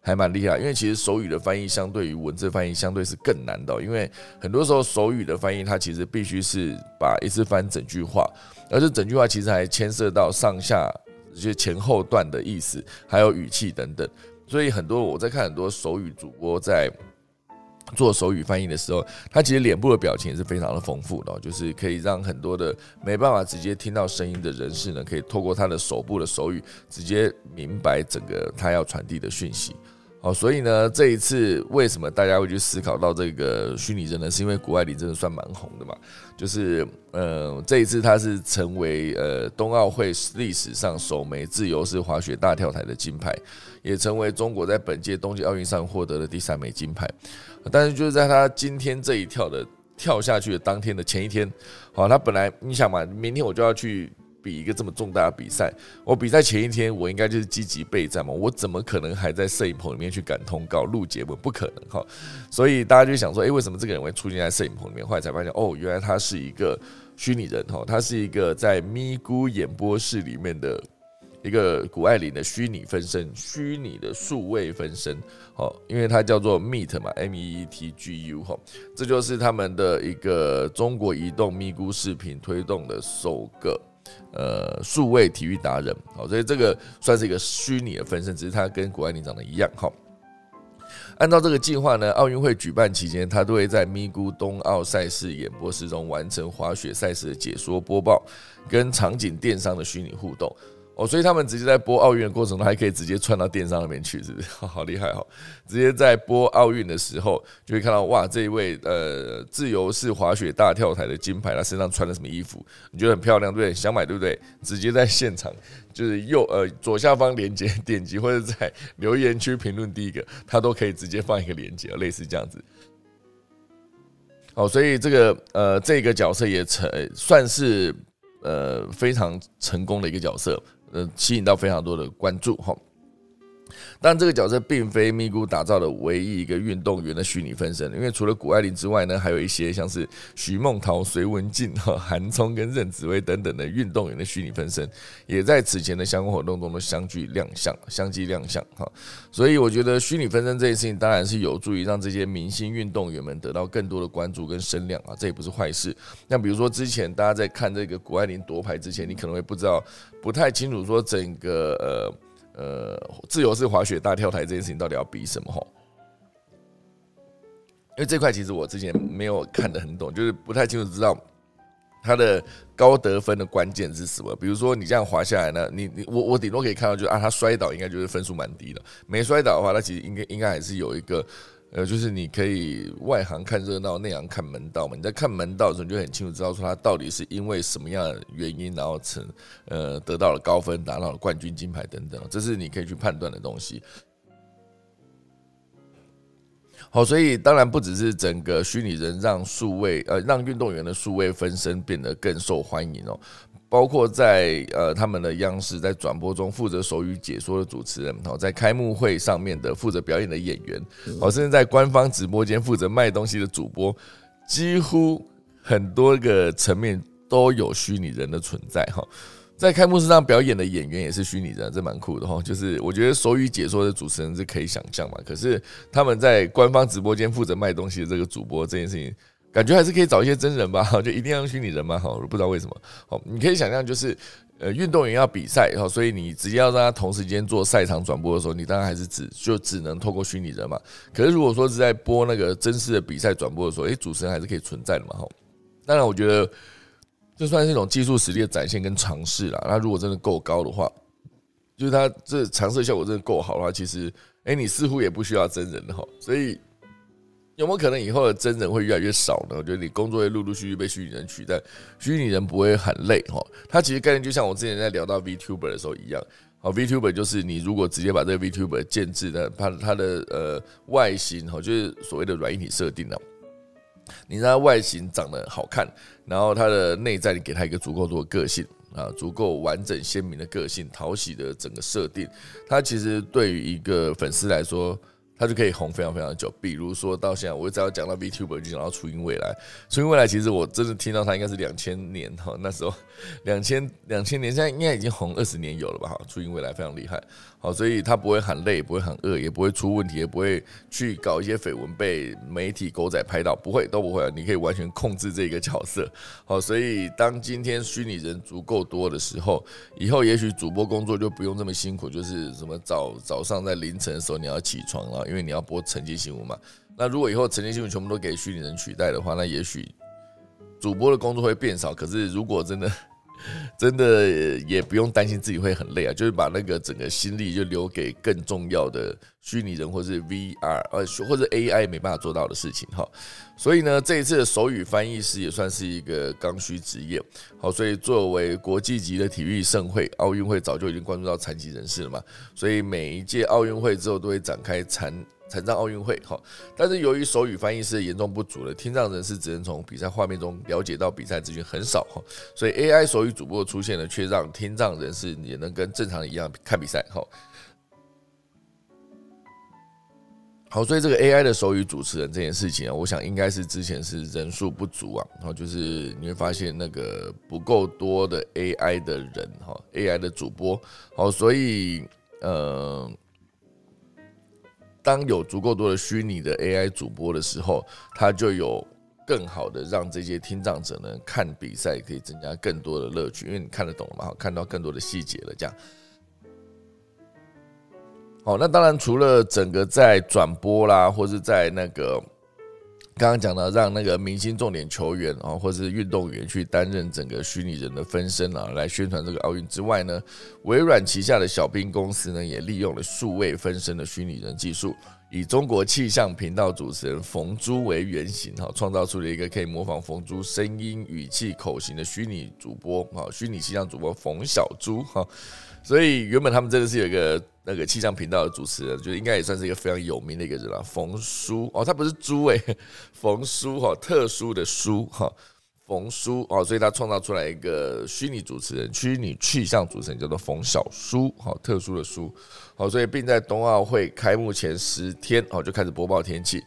还蛮厉害，因为其实手语的翻译相对于文字翻译相对是更难的，因为很多时候手语的翻译它其实必须是把一次翻整句话，而且整句话其实还牵涉到上下这些前后段的意思，还有语气等等，所以很多我在看很多手语主播在。做手语翻译的时候，他其实脸部的表情也是非常的丰富的，就是可以让很多的没办法直接听到声音的人士呢，可以透过他的手部的手语，直接明白整个他要传递的讯息。好，所以呢，这一次为什么大家会去思考到这个虚拟人呢？是因为谷爱凌真的算蛮红的嘛？就是，呃，这一次他是成为呃冬奥会历史上首枚自由式滑雪大跳台的金牌，也成为中国在本届冬季奥运上获得的第三枚金牌。但是就是在他今天这一跳的跳下去的当天的前一天，好，他本来你想嘛，明天我就要去。比一个这么重大的比赛，我比赛前一天我应该就是积极备战嘛，我怎么可能还在摄影棚里面去赶通告录节目？不可能哈，所以大家就想说，诶，为什么这个人会出现在摄影棚里面？后来才发现，哦，原来他是一个虚拟人哈，他是一个在咪咕演播室里面的一个谷爱凌的虚拟分身，虚拟的数位分身，好，因为它叫做 Meet 嘛，M E E T G U 哈，这就是他们的一个中国移动咪咕视频推动的首个。呃，数位体育达人，好，所以这个算是一个虚拟的分身，只是他跟谷爱凌长得一样，哈。按照这个计划呢，奥运会举办期间，他都会在咪咕冬奥赛事演播室中完成滑雪赛事的解说播报，跟场景电商的虚拟互动。哦，所以他们直接在播奥运的过程中，还可以直接串到电商那边去，是不是？好厉害哈！直接在播奥运的时候，就会看到哇，这一位呃自由式滑雪大跳台的金牌，他身上穿的什么衣服？你觉得很漂亮，对不对？想买对不对？直接在现场，就是右呃左下方链接点击，或者在留言区评论第一个，他都可以直接放一个链接，类似这样子。好，所以这个呃这个角色也成算是呃非常成功的一个角色。呃，吸引到非常多的关注哈。但这个角色并非咪咕打造的唯一一个运动员的虚拟分身，因为除了谷爱凌之外呢，还有一些像是徐梦桃、隋文静、哈韩聪跟任子威等等的运动员的虚拟分身，也在此前的相关活动中都相继亮相，相继亮相哈。所以我觉得虚拟分身这件事情当然是有助于让这些明星运动员们得到更多的关注跟声量啊，这也不是坏事。那比如说之前大家在看这个谷爱凌夺牌之前，你可能会不知道，不太清楚说整个呃。呃，自由式滑雪大跳台这件事情到底要比什么？哈，因为这块其实我之前没有看得很懂，就是不太清楚知道它的高得分的关键是什么。比如说你这样滑下来呢，你你我我顶多可以看到，就是啊，他摔倒应该就是分数蛮低的。没摔倒的话，那其实应该应该还是有一个。呃，就是你可以外行看热闹，内行看门道嘛。你在看门道的时候，你就很清楚知道说他到底是因为什么样的原因，然后成呃得到了高分，拿到了冠军金牌等等，这是你可以去判断的东西。好，所以当然不只是整个虚拟人让数位呃让运动员的数位分身变得更受欢迎哦，包括在呃他们的央视在转播中负责手语解说的主持人，好在开幕会上面的负责表演的演员，好甚至在官方直播间负责卖东西的主播，几乎很多个层面都有虚拟人的存在哈。在开幕式上表演的演员也是虚拟人，这蛮酷的哈。就是我觉得手语解说的主持人是可以想象嘛，可是他们在官方直播间负责卖东西的这个主播这件事情，感觉还是可以找一些真人吧？就一定要用虚拟人吗？好，不知道为什么。好，你可以想象，就是呃，运动员要比赛，然后所以你直接要让他同时间做赛场转播的时候，你当然还是只就只能透过虚拟人嘛。可是如果说是在播那个真实的比赛转播的时候，诶，主持人还是可以存在的嘛？哈，当然我觉得。这算是一种技术实力的展现跟尝试了。那如果真的够高的话，就是它这尝试效果真的够好的话，其实，哎，你似乎也不需要真人哈。所以有没有可能以后的真人会越来越少呢？我觉得你工作会陆陆续续被虚拟人取代，虚拟人不会很累哈。它其实概念就像我之前在聊到 VTuber 的时候一样，好，VTuber 就是你如果直接把这个 VTuber 建制的它它的呃外形哈，就是所谓的软硬体设定呢。你让它外形长得好看，然后它的内在你给它一个足够多的个性啊，足够完整鲜明的个性，讨喜的整个设定，它其实对于一个粉丝来说。他就可以红非常非常久，比如说到现在，我只要讲到 VTuber 就讲到初音未来。初音未来其实我真的听到他应该是两千年哈，那时候两千两千年，现在应该已经红二十年有了吧？哈，初音未来非常厉害，好，所以它不会喊累，不会喊饿，也不会出问题，也不会去搞一些绯闻被媒体狗仔拍到，不会都不会啊，你可以完全控制这个角色。好，所以当今天虚拟人足够多的时候，以后也许主播工作就不用这么辛苦，就是什么早早上在凌晨的时候你要起床了。因为你要播晨间新闻嘛，那如果以后晨间新闻全部都给虚拟人取代的话，那也许主播的工作会变少。可是如果真的 真的也不用担心自己会很累啊，就是把那个整个心力就留给更重要的虚拟人或是 VR 呃或者 AI 没办法做到的事情哈。所以呢，这一次的手语翻译师也算是一个刚需职业。好，所以作为国际级的体育盛会，奥运会早就已经关注到残疾人士了嘛。所以每一届奥运会之后都会展开残。残障奥运会，哈，但是由于手语翻译是严重不足的，听障人士只能从比赛画面中了解到比赛资讯很少，哈，所以 AI 手语主播的出现了，却让听障人士也能跟正常一样看比赛，哈。好，所以这个 AI 的手语主持人这件事情啊，我想应该是之前是人数不足啊，然后就是你会发现那个不够多的 AI 的人，哈，AI 的主播，好，所以，呃。当有足够多的虚拟的 AI 主播的时候，他就有更好的让这些听障者呢看比赛，可以增加更多的乐趣，因为你看得懂了嘛，看到更多的细节了，这样。好，那当然除了整个在转播啦，或是在那个。刚刚讲到让那个明星重点球员啊，或是运动员去担任整个虚拟人的分身啊，来宣传这个奥运之外呢，微软旗下的小兵公司呢，也利用了数位分身的虚拟人技术，以中国气象频道主持人冯珠为原型，哈，创造出了一个可以模仿冯珠声音、语气、口型的虚拟主播，哈，虚拟气象主播冯小珠，哈。所以原本他们真的是有一个那个气象频道的主持人，就应该也算是一个非常有名的一个人了。冯叔哦，他不是猪诶，冯叔哈，特殊的叔哈，冯叔哦，所以他创造出来一个虚拟主持人，虚拟气象主持人叫做冯小叔，好，特殊的叔，好，所以并在冬奥会开幕前十天哦就开始播报天气。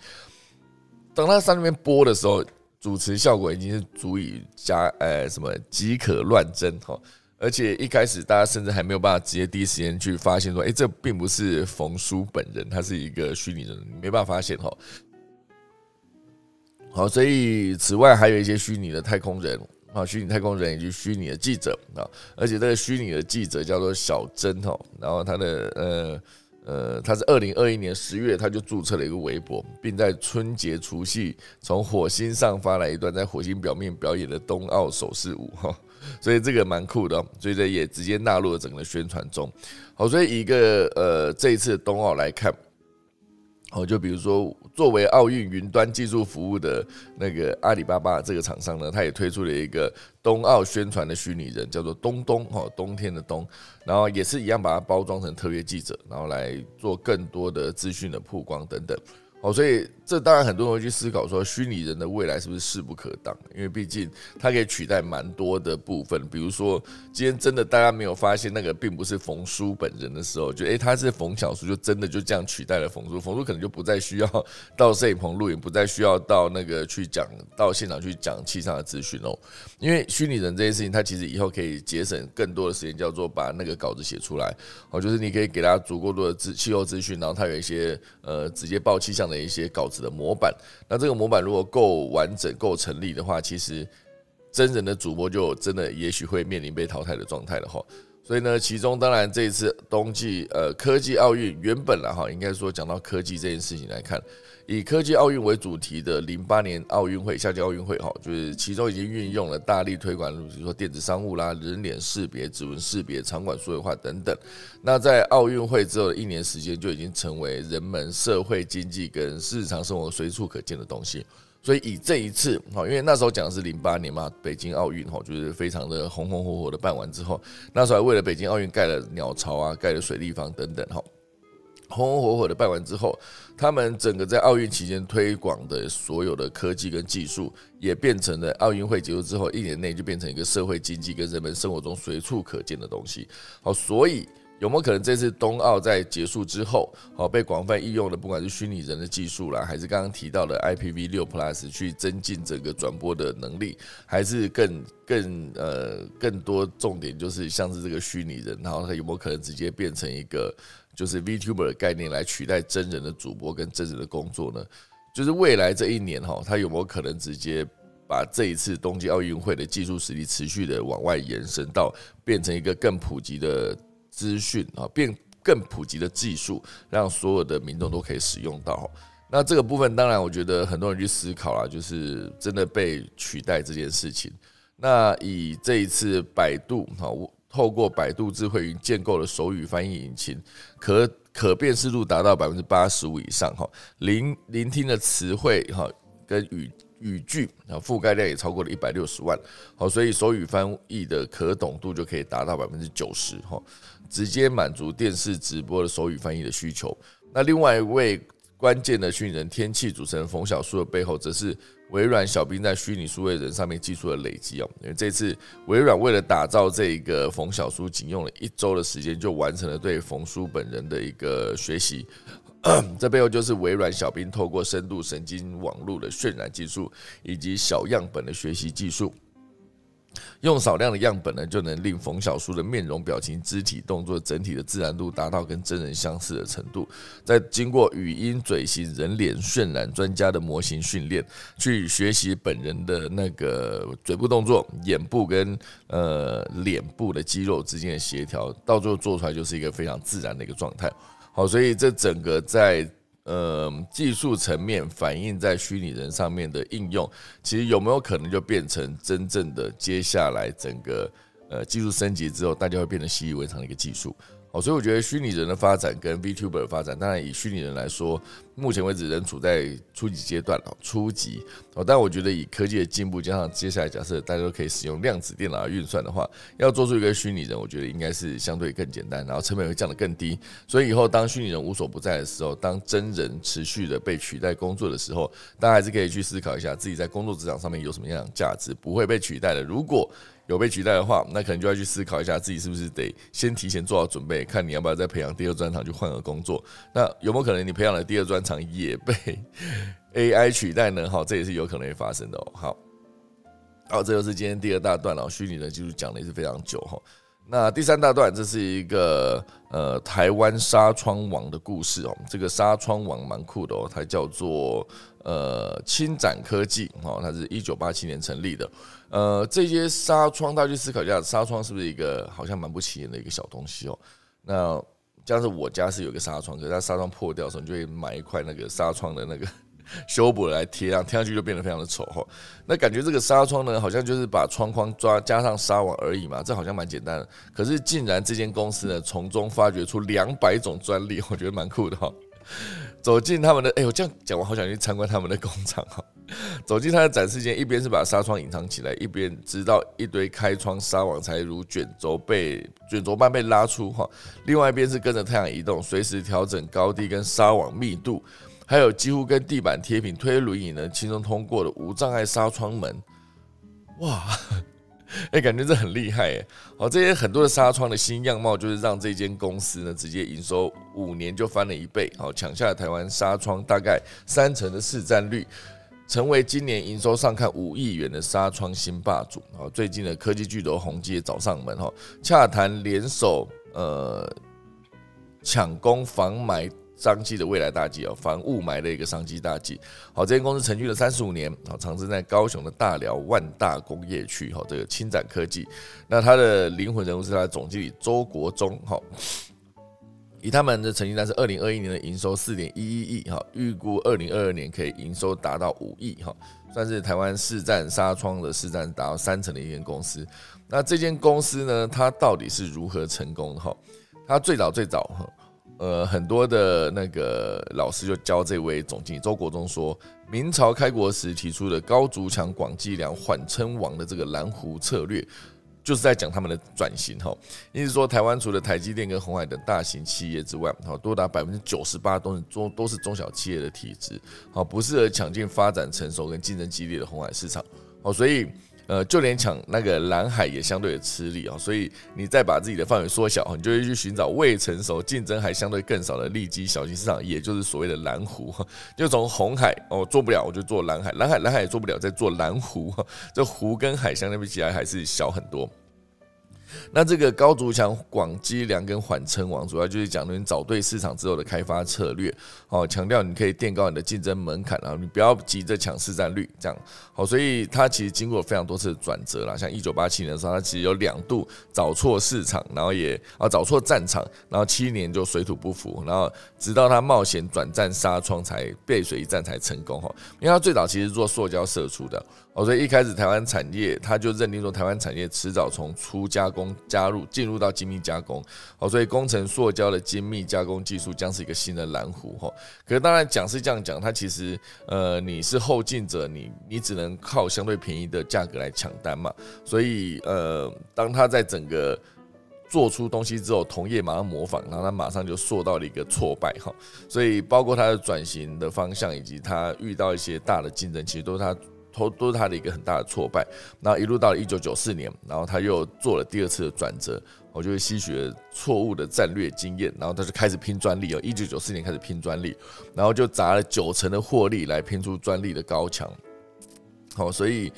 等他上那边播的时候，主持效果已经是足以加呃什么即可乱真哈。而且一开始大家甚至还没有办法直接第一时间去发现说，哎，这并不是冯叔本人，他是一个虚拟人，没办法发现哈。好，所以此外还有一些虚拟的太空人啊，虚拟太空人以及虚拟的记者啊，而且这个虚拟的记者叫做小珍哈，然后他的呃呃，他是二零二一年十月他就注册了一个微博，并在春节除夕从火星上发来一段在火星表面表演的冬奥手势舞哈。所以这个蛮酷的，所以这也直接纳入了整个宣传中。好，所以一个呃这一次冬奥来看，好，就比如说作为奥运云端技术服务的那个阿里巴巴这个厂商呢，它也推出了一个冬奥宣传的虚拟人，叫做冬冬，哈，冬天的冬，然后也是一样把它包装成特约记者，然后来做更多的资讯的曝光等等。哦，所以这当然很多人会去思考说，虚拟人的未来是不是势不可挡？因为毕竟它可以取代蛮多的部分，比如说今天真的大家没有发现那个并不是冯叔本人的时候，就诶他是冯小叔，就真的就这样取代了冯叔，冯叔可能就不再需要 到摄影棚录影，不再需要到那个去讲到现场去讲气象的资讯哦。因为虚拟人这件事情，它其实以后可以节省更多的时间，叫做把那个稿子写出来哦，就是你可以给他足够多的资气候资讯，然后他有一些呃直接报气象的。的一些稿子的模板，那这个模板如果够完整、够成立的话，其实真人的主播就真的也许会面临被淘汰的状态了哈。所以呢，其中当然这一次冬季呃科技奥运原本了哈，应该说讲到科技这件事情来看。以科技奥运为主题的零八年奥运会、夏季奥运会，哈，就是其中已经运用了大力推广，比如说电子商务啦、人脸识别、指纹识别、场馆数位化等等。那在奥运会之后的一年时间，就已经成为人们社会经济跟日常生活随处可见的东西。所以以这一次，哈，因为那时候讲的是零八年嘛，北京奥运，哈，就是非常的红红火火的办完之后，那时候还为了北京奥运盖了鸟巢啊，盖了水立方等等，哈。红红火火的办完之后，他们整个在奥运期间推广的所有的科技跟技术，也变成了奥运会结束之后一年内就变成一个社会经济跟人们生活中随处可见的东西。好，所以有没有可能这次冬奥在结束之后，好被广泛应用的，不管是虚拟人的技术啦，还是刚刚提到的 IPV 六 Plus 去增进整个转播的能力，还是更更呃更多重点就是像是这个虚拟人，然后它有没有可能直接变成一个？就是 VTuber 的概念来取代真人的主播跟真人的工作呢？就是未来这一年哈，它有没有可能直接把这一次冬季奥运会的技术实力持续的往外延伸到变成一个更普及的资讯啊，变更普及的技术，让所有的民众都可以使用到。那这个部分当然，我觉得很多人去思考了，就是真的被取代这件事情。那以这一次百度哈。透过百度智慧云建构的手语翻译引擎，可可辨识度达到百分之八十五以上哈，聆聆听的词汇哈跟语语句啊覆盖量也超过了一百六十万，好，所以手语翻译的可懂度就可以达到百分之九十哈，直接满足电视直播的手语翻译的需求。那另外一位关键的训人天气主持人冯小树的背后，则是。微软小兵在虚拟数位人上面技术的累积哦，因为这次微软为了打造这个冯小叔，仅用了一周的时间就完成了对冯叔本人的一个学习。这背后就是微软小兵透过深度神经网络的渲染技术，以及小样本的学习技术。用少量的样本呢，就能令冯小叔的面容、表情、肢体动作整体的自然度达到跟真人相似的程度。再经过语音、嘴型、人脸渲染专家的模型训练，去学习本人的那个嘴部动作、眼部跟呃脸部的肌肉之间的协调，到最后做出来就是一个非常自然的一个状态。好，所以这整个在。呃，技术层面反映在虚拟人上面的应用，其实有没有可能就变成真正的接下来整个呃技术升级之后，大家会变得习以为常的一个技术？哦，所以我觉得虚拟人的发展跟 VTuber 的发展，当然以虚拟人来说，目前为止仍处在初级阶段哦，初级哦。但我觉得以科技的进步，加上接下来假设大家都可以使用量子电脑来运算的话，要做出一个虚拟人，我觉得应该是相对更简单，然后成本会降得更低。所以以后当虚拟人无所不在的时候，当真人持续的被取代工作的时候，大家还是可以去思考一下自己在工作职场上面有什么样的价值，不会被取代的。如果有被取代的话，那可能就要去思考一下自己是不是得先提前做好准备，看你要不要再培养第二专长去换个工作。那有没有可能你培养的第二专长也被 AI 取代呢？好，这也是有可能会发生的哦。好，好，这就是今天第二大段了。虚拟的技术讲的也是非常久哈。那第三大段，这是一个呃台湾纱窗网的故事哦。这个纱窗网蛮酷的哦，它叫做呃轻展科技哦，它是一九八七年成立的。呃，这些纱窗，大家去思考一下，纱窗是不是一个好像蛮不起眼的一个小东西哦？那加上我家是有个纱窗，可是它纱窗破掉的时候，你就会买一块那个纱窗的那个修补来贴上，贴上去就变得非常的丑哈。那感觉这个纱窗呢，好像就是把窗框抓加上纱网而已嘛，这好像蛮简单的。可是竟然这间公司呢，从中发掘出两百种专利，我觉得蛮酷的哈。走进他们的，哎，我这样讲，我好想去参观他们的工厂哈。走进他的展示间，一边是把纱窗隐藏起来，一边直到一堆开窗纱网才如卷轴被卷轴般被拉出哈。另外一边是跟着太阳移动，随时调整高低跟纱网密度。还有几乎跟地板贴平，推轮椅呢轻松通过的无障碍纱窗门。哇，哎，感觉这很厉害哎！好，这些很多的纱窗的新样貌，就是让这间公司呢直接营收五年就翻了一倍，好，抢下了台湾纱窗大概三成的市占率。成为今年营收上看五亿元的纱窗新霸主啊！最近的科技巨头宏基也找上门哈，洽谈联手呃抢攻防霾商机的未来大计啊，防雾霾的一个商机大计。好，这间公司成立了三十五年，好，长身在高雄的大寮万大工业区哈，这个青展科技。那它的灵魂人物是它的总经理周国忠哈。以他们的成绩单是二零二一年的营收四点一一亿哈，预估二零二二年可以营收达到五亿哈，算是台湾市占纱窗的市占达到三成的一间公司。那这间公司呢，它到底是如何成功的哈？它最早最早哈，呃，很多的那个老师就教这位总经理周国忠说，明朝开国时提出的高筑墙、广积粮、缓称王的这个蓝湖策略。就是在讲他们的转型哈，意思说台湾除了台积电跟红海等大型企业之外，哈，多达百分之九十八都是中都是中小企业的体质，好，不适合抢进发展成熟跟竞争激烈的红海市场，好，所以呃，就连抢那个蓝海也相对的吃力啊，所以你再把自己的范围缩小，你就会去寻找未成熟、竞争还相对更少的利基小型市场，也就是所谓的蓝湖，就从红海哦做不了，我就做蓝海，蓝海蓝海也做不了，再做蓝湖，这湖跟海相对比起来还是小很多。那这个高筑墙、广积粮跟缓称王，主要就是讲你找对市场之后的开发策略，哦，强调你可以垫高你的竞争门槛啊，你不要急着抢市占率，这样。好，所以它其实经过非常多次的转折啦，像一九八七年的时候，它其实有两度找错市场，然后也啊找错战场，然后七年就水土不服，然后直到他冒险转战纱窗才背水一战才成功哈，因为他最早其实做塑胶射出的。哦，所以一开始台湾产业他就认定说，台湾产业迟早从粗加工加入进入到精密加工。哦，所以工程塑胶的精密加工技术将是一个新的蓝湖。哈，可是当然讲是这样讲，它其实呃你是后进者，你你只能靠相对便宜的价格来抢单嘛。所以呃，当他在整个做出东西之后，同业马上模仿，然后他马上就受到了一个挫败。哈，所以包括他的转型的方向，以及他遇到一些大的竞争，其实都是他。都都是他的一个很大的挫败，那一路到了一九九四年，然后他又做了第二次的转折，我就会吸取了错误的战略经验，然后他就开始拼专利哦，一九九四年开始拼专利，然后就砸了九成的获利来拼出专利的高墙，好，所以。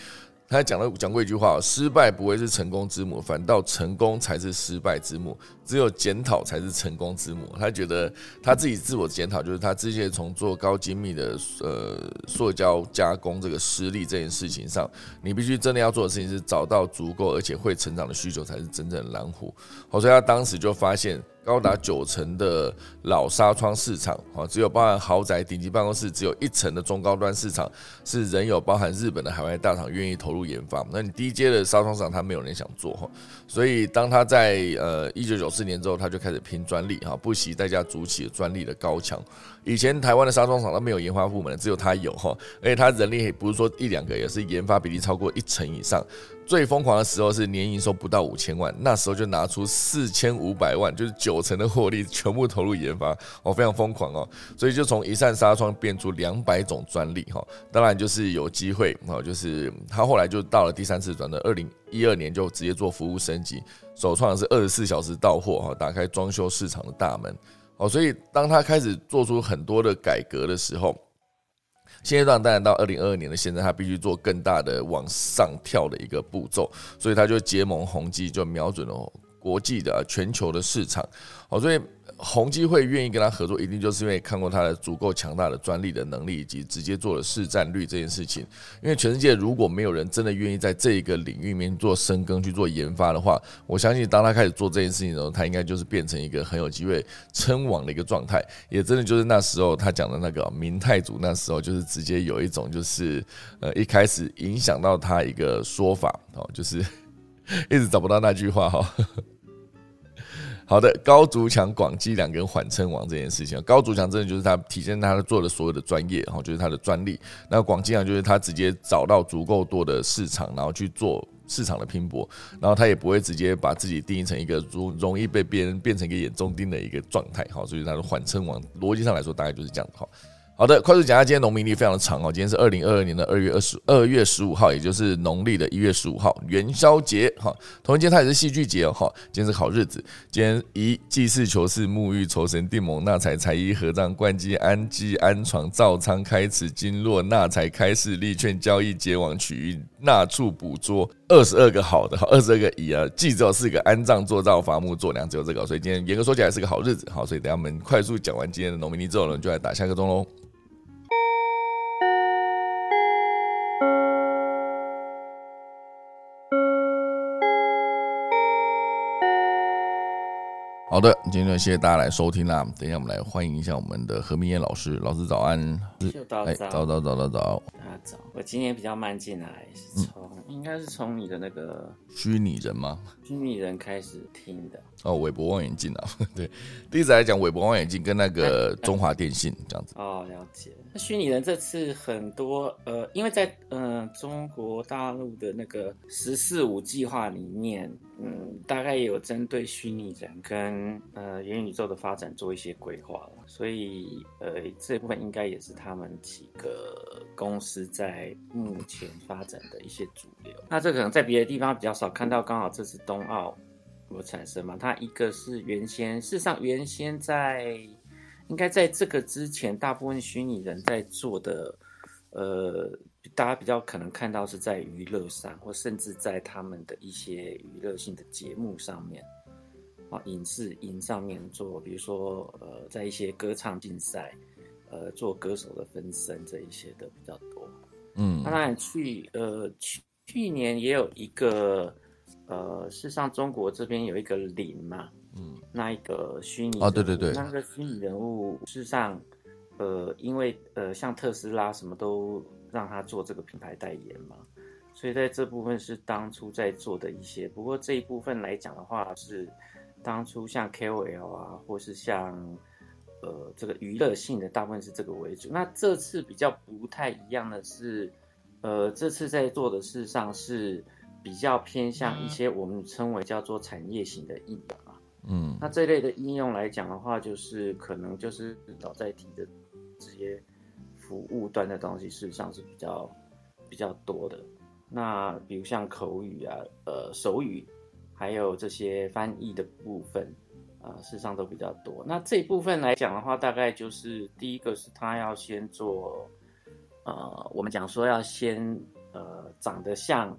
他讲了讲过一句话：失败不会是成功之母，反倒成功才是失败之母。只有检讨才是成功之母。他觉得他自己自我检讨，就是他之前从做高精密的呃塑胶加工这个失利这件事情上，你必须真的要做的事情是找到足够而且会成长的需求，才是真正的蓝湖。好，所以他当时就发现。高达九成的老纱窗市场，啊，只有包含豪宅顶级办公室，只有一层的中高端市场是仍有包含日本的海外大厂愿意投入研发。那你低阶的纱窗市场，他没有人想做哈。所以当他在呃一九九四年之后，他就开始拼专利哈，不惜代价筑起专利的高墙。以前台湾的纱窗厂都没有研发部门，只有他有哈，而且他人力也不是说一两个，也是研发比例超过一成以上。最疯狂的时候是年营收不到五千万，那时候就拿出四千五百万，就是九成的获利全部投入研发，哦，非常疯狂哦。所以就从一扇纱窗变出两百种专利哈，当然就是有机会哦，就是他后来就到了第三次转的二零一二年就直接做服务升级，首创的是二十四小时到货哈，打开装修市场的大门。哦，所以当他开始做出很多的改革的时候，现阶段当然到二零二二年的现在，他必须做更大的往上跳的一个步骤，所以他就结盟宏基，就瞄准了国际的全球的市场。哦，所以。宏基会愿意跟他合作，一定就是因为看过他的足够强大的专利的能力，以及直接做了市占率这件事情。因为全世界如果没有人真的愿意在这一个领域里面做深耕去做研发的话，我相信当他开始做这件事情的时候，他应该就是变成一个很有机会称王的一个状态。也真的就是那时候他讲的那个明太祖，那时候就是直接有一种就是呃一开始影响到他一个说法哦，就是 一直找不到那句话哈。好的，高足强、广积粮跟缓称王这件事情，高足强真的就是他体现他做的所有的专业，然后就是他的专利。那广积粮就是他直接找到足够多的市场，然后去做市场的拼搏，然后他也不会直接把自己定义成一个容容易被别人变成一个眼中钉的一个状态。好，所以他的缓称王逻辑上来说大概就是这样的哈。好的，快速讲一下，今天农民历非常的长哦。今天是二零二二年的二月二十二月十五号，也就是农历的一月十五号，元宵节哈。同一天它也是戏剧节哦哈。今天是好日子，今天一祭祀求事，沐浴酬神，定盟纳财，财衣合葬，灌机安基安床，造仓开池，经络纳财，开市利券，交易结网，取运纳畜捕捉，二十二个好的，二十二个乙啊，祭只有四个，安葬做造伐木做粮只有这个，所以今天严格说起来是个好日子。好，所以等下我们快速讲完今天的农民历之后呢，就来打下个钟喽。好的，今天谢谢大家来收听啦。等一下，我们来欢迎一下我们的何明燕老师。老师早安，
早早
早早早早早。
大早，我今天比较慢进来，是从应该是从你的那个
虚拟人吗？
虚拟人开始听的。
哦，韦伯望远镜啊，对，第一次来讲韦伯望远镜跟那个 中华电信这样子。
哦，了解。那虚拟人这次很多呃，因为在嗯中国大陆的那个“十四五”计划里面，嗯，大概也有针对虚拟人跟呃元宇宙的发展做一些规划了，所以呃这部分应该也是他们几个公司在目前发展的一些主流。那这可能在别的地方比较少看到，刚好这次冬奥有产生嘛？它一个是原先，事实上原先在。应该在这个之前，大部分虚拟人在做的，呃，大家比较可能看到是在娱乐上，或甚至在他们的一些娱乐性的节目上面，啊，影视影上面做，比如说，呃，在一些歌唱竞赛，呃，做歌手的分身这一些的比较多。嗯，当然去，呃，去去年也有一个，呃，事实上中国这边有一个零嘛。嗯，那一个虚拟
哦，对对对，
那个虚拟人物，事实上，呃，因为呃，像特斯拉什么都让他做这个品牌代言嘛，所以在这部分是当初在做的一些。不过这一部分来讲的话，是当初像 KOL 啊，或是像呃这个娱乐性的，大部分是这个为主。那这次比较不太一样的是，呃，这次在做的事实上是比较偏向一些我们称为叫做产业型的应用啊。嗯，那这类的应用来讲的话，就是可能就是早在提的这些服务端的东西，事实上是比较比较多的。那比如像口语啊、呃手语，还有这些翻译的部分啊，事实上都比较多。那这一部分来讲的话，大概就是第一个是他要先做，呃，我们讲说要先呃长得像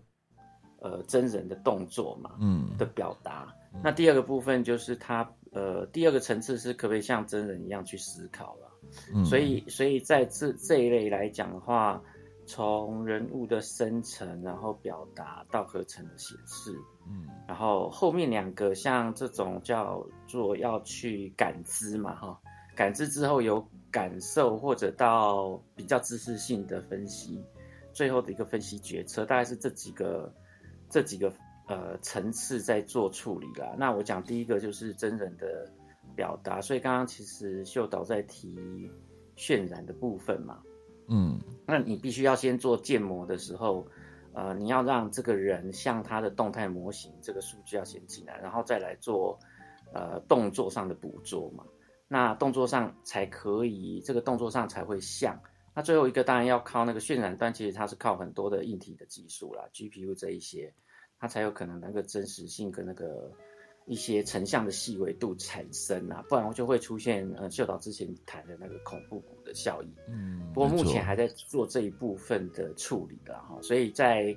呃真人的动作嘛，嗯的表达。那第二个部分就是他，呃，第二个层次是可不可以像真人一样去思考了？嗯，所以，所以在这这一类来讲的话，从人物的生成，然后表达到合成的显示，嗯，然后后面两个像这种叫做要去感知嘛，哈，感知之后有感受或者到比较知识性的分析，最后的一个分析决策，大概是这几个，这几个。呃，层次在做处理啦。那我讲第一个就是真人的表达，所以刚刚其实秀导在提渲染的部分嘛，嗯，那你必须要先做建模的时候，呃，你要让这个人像他的动态模型，这个数据要先进来，然后再来做呃动作上的捕捉嘛。那动作上才可以，这个动作上才会像。那最后一个当然要靠那个渲染端，其实它是靠很多的硬体的技术啦，GPU 这一些。它才有可能那个真实性跟那个一些成像的细微度产生啊，不然就会出现呃秀导之前谈的那个恐怖谷的效应。嗯，不过目前还在做这一部分的处理的哈，所以在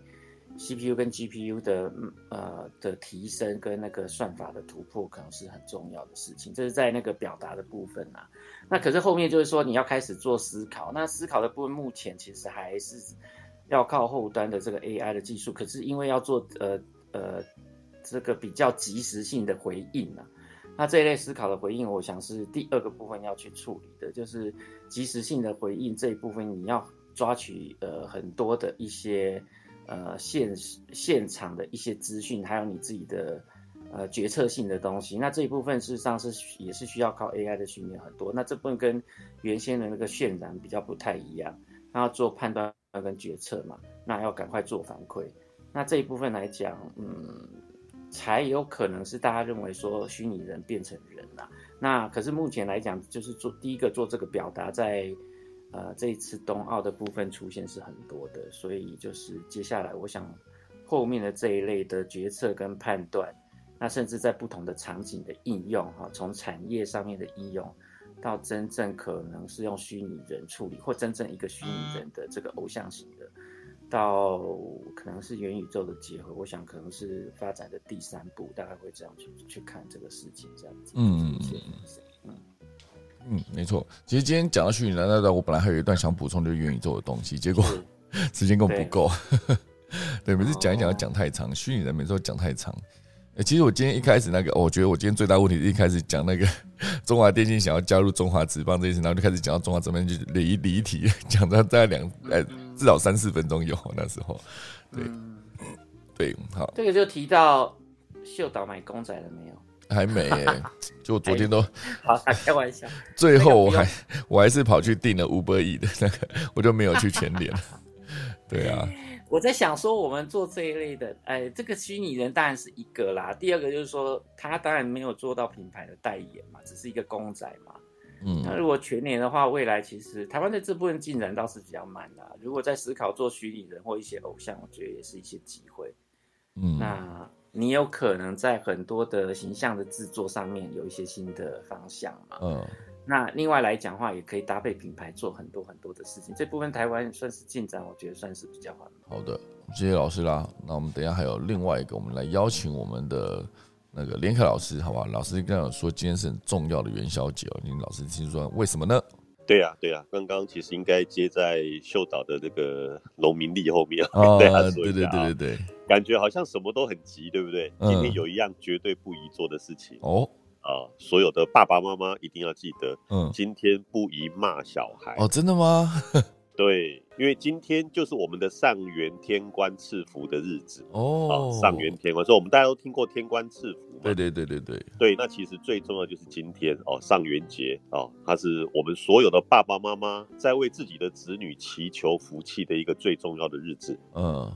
CPU 跟 GPU 的呃的提升跟那个算法的突破，可能是很重要的事情。这是在那个表达的部分啊。那可是后面就是说你要开始做思考，那思考的部分目前其实还是。要靠后端的这个 AI 的技术，可是因为要做呃呃这个比较及时性的回应啊，那这一类思考的回应，我想是第二个部分要去处理的，就是及时性的回应这一部分，你要抓取呃很多的一些呃现现场的一些资讯，还有你自己的呃决策性的东西，那这一部分事实上是也是需要靠 AI 的训练很多，那这部分跟原先的那个渲染比较不太一样，那做判断。跟决策嘛，那要赶快做反馈。那这一部分来讲，嗯，才有可能是大家认为说虚拟人变成人了。那可是目前来讲，就是做第一个做这个表达，在呃这一次冬奥的部分出现是很多的，所以就是接下来我想后面的这一类的决策跟判断，那甚至在不同的场景的应用哈，从产业上面的应用。到真正可能是用虚拟人处理，或真正一个虚拟人的这个偶像型的，到可能是元宇宙的结合，我想可能是发展的第三步，大概会这样去去看这个事情，这样子。嗯嗯
嗯嗯没错。其实今天讲到虚拟人，那段我本来还有一段想补充，就是元宇宙的东西，结果 时间根本不够。对，每次讲一讲要讲太长，虚拟人每次都讲太长。其实我今天一开始那个，我觉得我今天最大问题是一开始讲那个 中华电信想要加入中华职棒这件事，然后就开始讲到中华这边就离离题，讲到大概两呃至少三四分钟有那时候，对对，好，
这个就提到秀岛买公仔了没有？
还没，就昨天都
好开玩笑，
最后我还我还是跑去订了五百亿的那个，我就没有去全联，对啊。
我在想说，我们做这一类的，哎，这个虚拟人当然是一个啦。第二个就是说，他当然没有做到品牌的代言嘛，只是一个公仔嘛。嗯，那如果全年的话，未来其实台湾的这部分进展倒是比较慢的。如果在思考做虚拟人或一些偶像，我觉得也是一些机会。嗯，那你有可能在很多的形象的制作上面有一些新的方向嘛？嗯。那另外来讲话，也可以搭配品牌做很多很多的事情。这部分台湾算是进展，我觉得算是比较缓慢。
好的，谢谢老师啦。那我们等下还有另外一个，我们来邀请我们的那个连凯老师，好吧？老师刚刚说今天是很重要的元宵节哦，您老师听说为什么呢？
对呀，对呀，刚刚其实应该接在秀岛的那个农民力后面哦。对啊，
对对对对对，
感觉好像什么都很急，对不对？今天有一样绝对不宜做的事情哦。啊，所有的爸爸妈妈一定要记得，嗯，今天不宜骂小孩
哦，真的吗？
对，因为今天就是我们的上元天官赐福的日子哦。上元天官，所以我们大家都听过天官赐福嘛
对对对对对
对。那其实最重要就是今天哦，上元节哦，它是我们所有的爸爸妈妈在为自己的子女祈求福气的一个最重要的日子。嗯。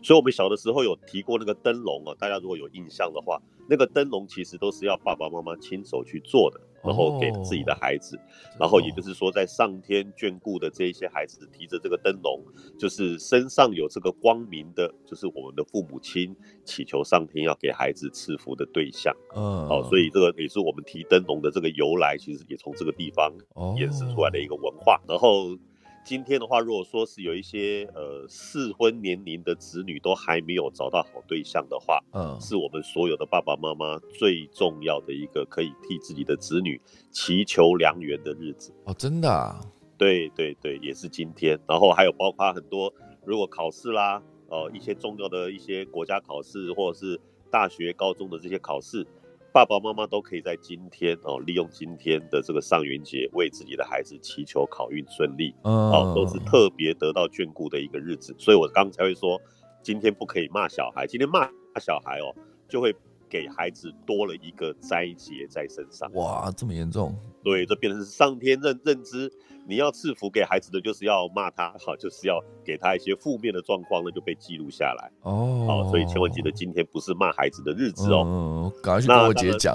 所以，我们小的时候有提过那个灯笼啊，大家如果有印象的话，那个灯笼其实都是要爸爸妈妈亲手去做的，然后给自己的孩子，然后也就是说，在上天眷顾的这一些孩子提着这个灯笼，就是身上有这个光明的，就是我们的父母亲祈求上天要给孩子赐福的对象。嗯，好，所以这个也是我们提灯笼的这个由来，其实也从这个地方衍生出来的一个文化，然后。今天的话，如果说是有一些呃适婚年龄的子女都还没有找到好对象的话，嗯，是我们所有的爸爸妈妈最重要的一个可以替自己的子女祈求良缘的日子
哦，真的？啊？
对对对，也是今天。然后还有包括很多，如果考试啦，哦，一些重要的一些国家考试或者是大学、高中的这些考试。爸爸妈妈都可以在今天哦，利用今天的这个上元节，为自己的孩子祈求考运顺利，哦，都是特别得到眷顾的一个日子。所以我刚才会说，今天不可以骂小孩，今天骂小孩哦，就会给孩子多了一个灾劫在身上。
哇，这么严重？
对，这变成是上天认认知。你要赐福给孩子的，就是要骂他，好，就是要给他一些负面的状况呢，就被记录下来。哦，好，所以千万记得，今天不是骂孩子的日子哦。
嗯，赶快去跟我姐讲，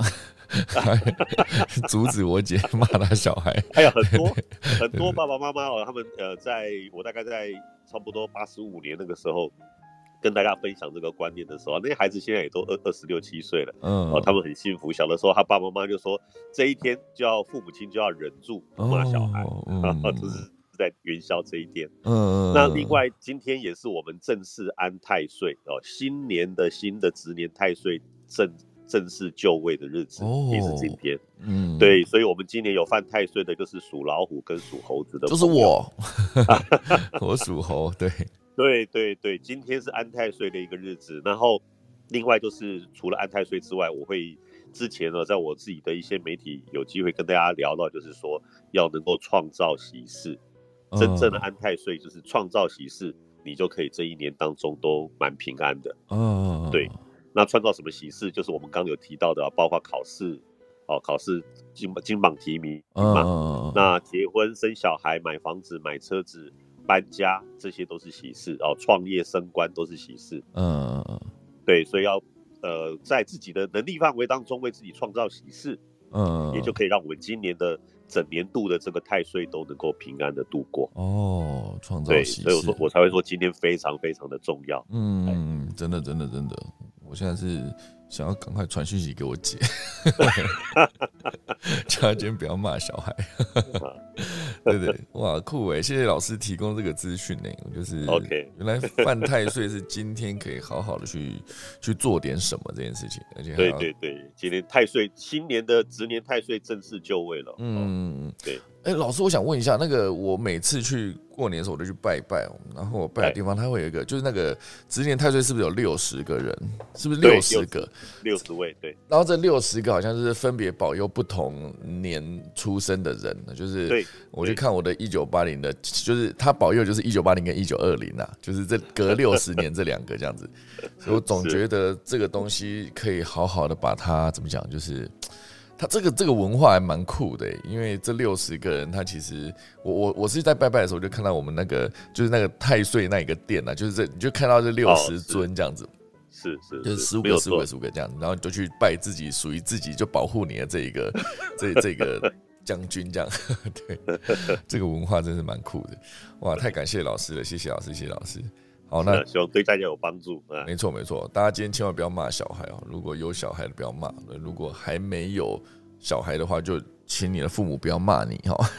阻止我姐骂他小孩。
还 有很多很多 爸爸妈妈哦，他们呃，在我大概在差不多八十五年那个时候。跟大家分享这个观念的时候，那些孩子现在也都二二十六七岁了，嗯，哦，他们很幸福。小的时候，他爸爸妈妈就说，这一天就要父母亲就要忍住骂小孩，啊，都是在元宵这一天。嗯嗯。那另外，今天也是我们正式安太岁哦，新年的新的值年太岁正正式就位的日子，也是今天。嗯，对，所以我们今年有犯太岁的，就是属老虎跟属猴子的，
就是我，我属猴，对。
对对对，今天是安太岁的一个日子，然后另外就是除了安太岁之外，我会之前呢，在我自己的一些媒体有机会跟大家聊到，就是说要能够创造喜事，真正的安太岁就是创造喜事，你就可以这一年当中都蛮平安的。嗯，对，那创造什么喜事？就是我们刚刚有提到的，包括考试，哦，考试金金榜题名嘛，那结婚、生小孩、买房子、买车子。搬家这些都是喜事哦，创业升官都是喜事。嗯嗯嗯，对，所以要呃在自己的能力范围当中为自己创造喜事，嗯，也就可以让我们今年的整年度的这个太岁都能够平安的度过。
哦，创造
喜事，所以我说我才会说今天非常非常的重要。
嗯，真的真的真的，我现在是。想要赶快传讯息给我姐，叫他今天不要骂小孩。对对，哇，酷哎！谢谢老师提供这个资讯呢，就是
OK。
原来犯太岁是今天可以好好的去去做点什么这件事情，而且
对对对，今天太岁新年的值年太岁正式就位了。嗯，对。
哎，老师，我想问一下，那个我每次去过年的时候，我都去拜拜，然后我拜的地方，它会有一个，就是那个值年太岁是不是有六十个人？是不是六十个？
六十位，对。
然后这六十个好像是分别保佑不同年出生的人，就是我去看我的一九八零的，就是他保佑就是一九八零跟一九二零啊，就是这隔六十年这两个这样子，所以我总觉得这个东西可以好好的把它怎么讲，就是。他这个这个文化还蛮酷的，因为这六十个人，他其实我我我是在拜拜的时候就看到我们那个就是那个太岁那一个殿啊，就是这你就看到这六十尊这样子，
是是，
就是十五个十五个十五个这样子，然后就去拜自己属于自己就保护你的这一个这这个将军这样，对，这个文化真是蛮酷的，哇，太感谢老师了，谢谢老师，谢谢老师。好，那
希望对大家有帮助。
没错，没错，大家今天千万不要骂小孩哦。如果有小孩的，不要骂；如果还没有小孩的话，就请你的父母不要骂你 哈。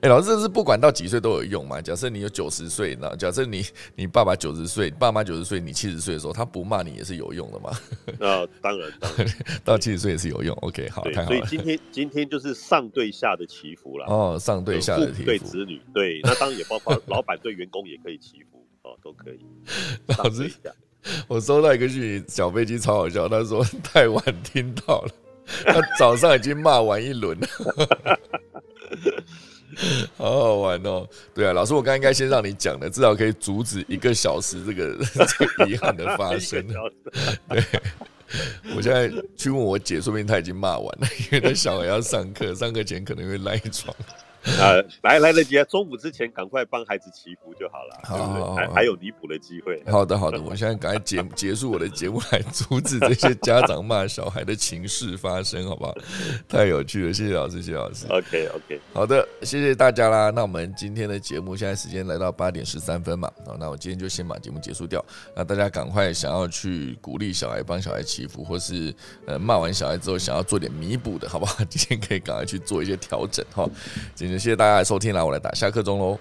哎，老师，这是不管到几岁都有用嘛？假设你有九十岁，那假设你你爸爸九十岁，爸妈九十岁，你七十岁的时候，他不骂你也是有用的嘛？
那当然，当然，
到七十岁也是有用。OK，好，太好
了。所以今天今天就是上对下的祈福了。
哦，上对下的祈福，
对子女，对，那当然也包括老板对员工也可以祈福。哦，都可以。
老师，我收到一个讯息，小飞机超好笑。他说太晚听到了，他早上已经骂完一轮了，好好玩哦。对啊，老师，我刚应该先让你讲的，至少可以阻止一个小时这个这个遗憾的发生。对，我现在去问我姐，说不定她已经骂完了，因为她小孩要上课，上课前可能会赖床。
啊，来来得及啊！中午之前赶快帮孩子祈福就好了，好，还还有弥补的机会。
好的，好的，我现在赶快结结束我的节目，来阻止这些家长骂小孩的情事发生，好不好？太有趣了，谢谢老师，谢谢老师。
OK，OK，
好的，谢谢大家啦。那我们今天的节目现在时间来到八点十三分嘛，好，那我今天就先把节目结束掉。那大家赶快想要去鼓励小孩，帮小孩祈福，或是呃骂完小孩之后想要做点弥补的，好不好？今天可以赶快去做一些调整哈。今天。谢谢大家的收听，那我来打下课钟喽。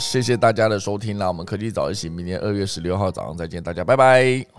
谢谢大家的收听，那我们科技早一起，明年二月十六号早上再见，大家拜拜。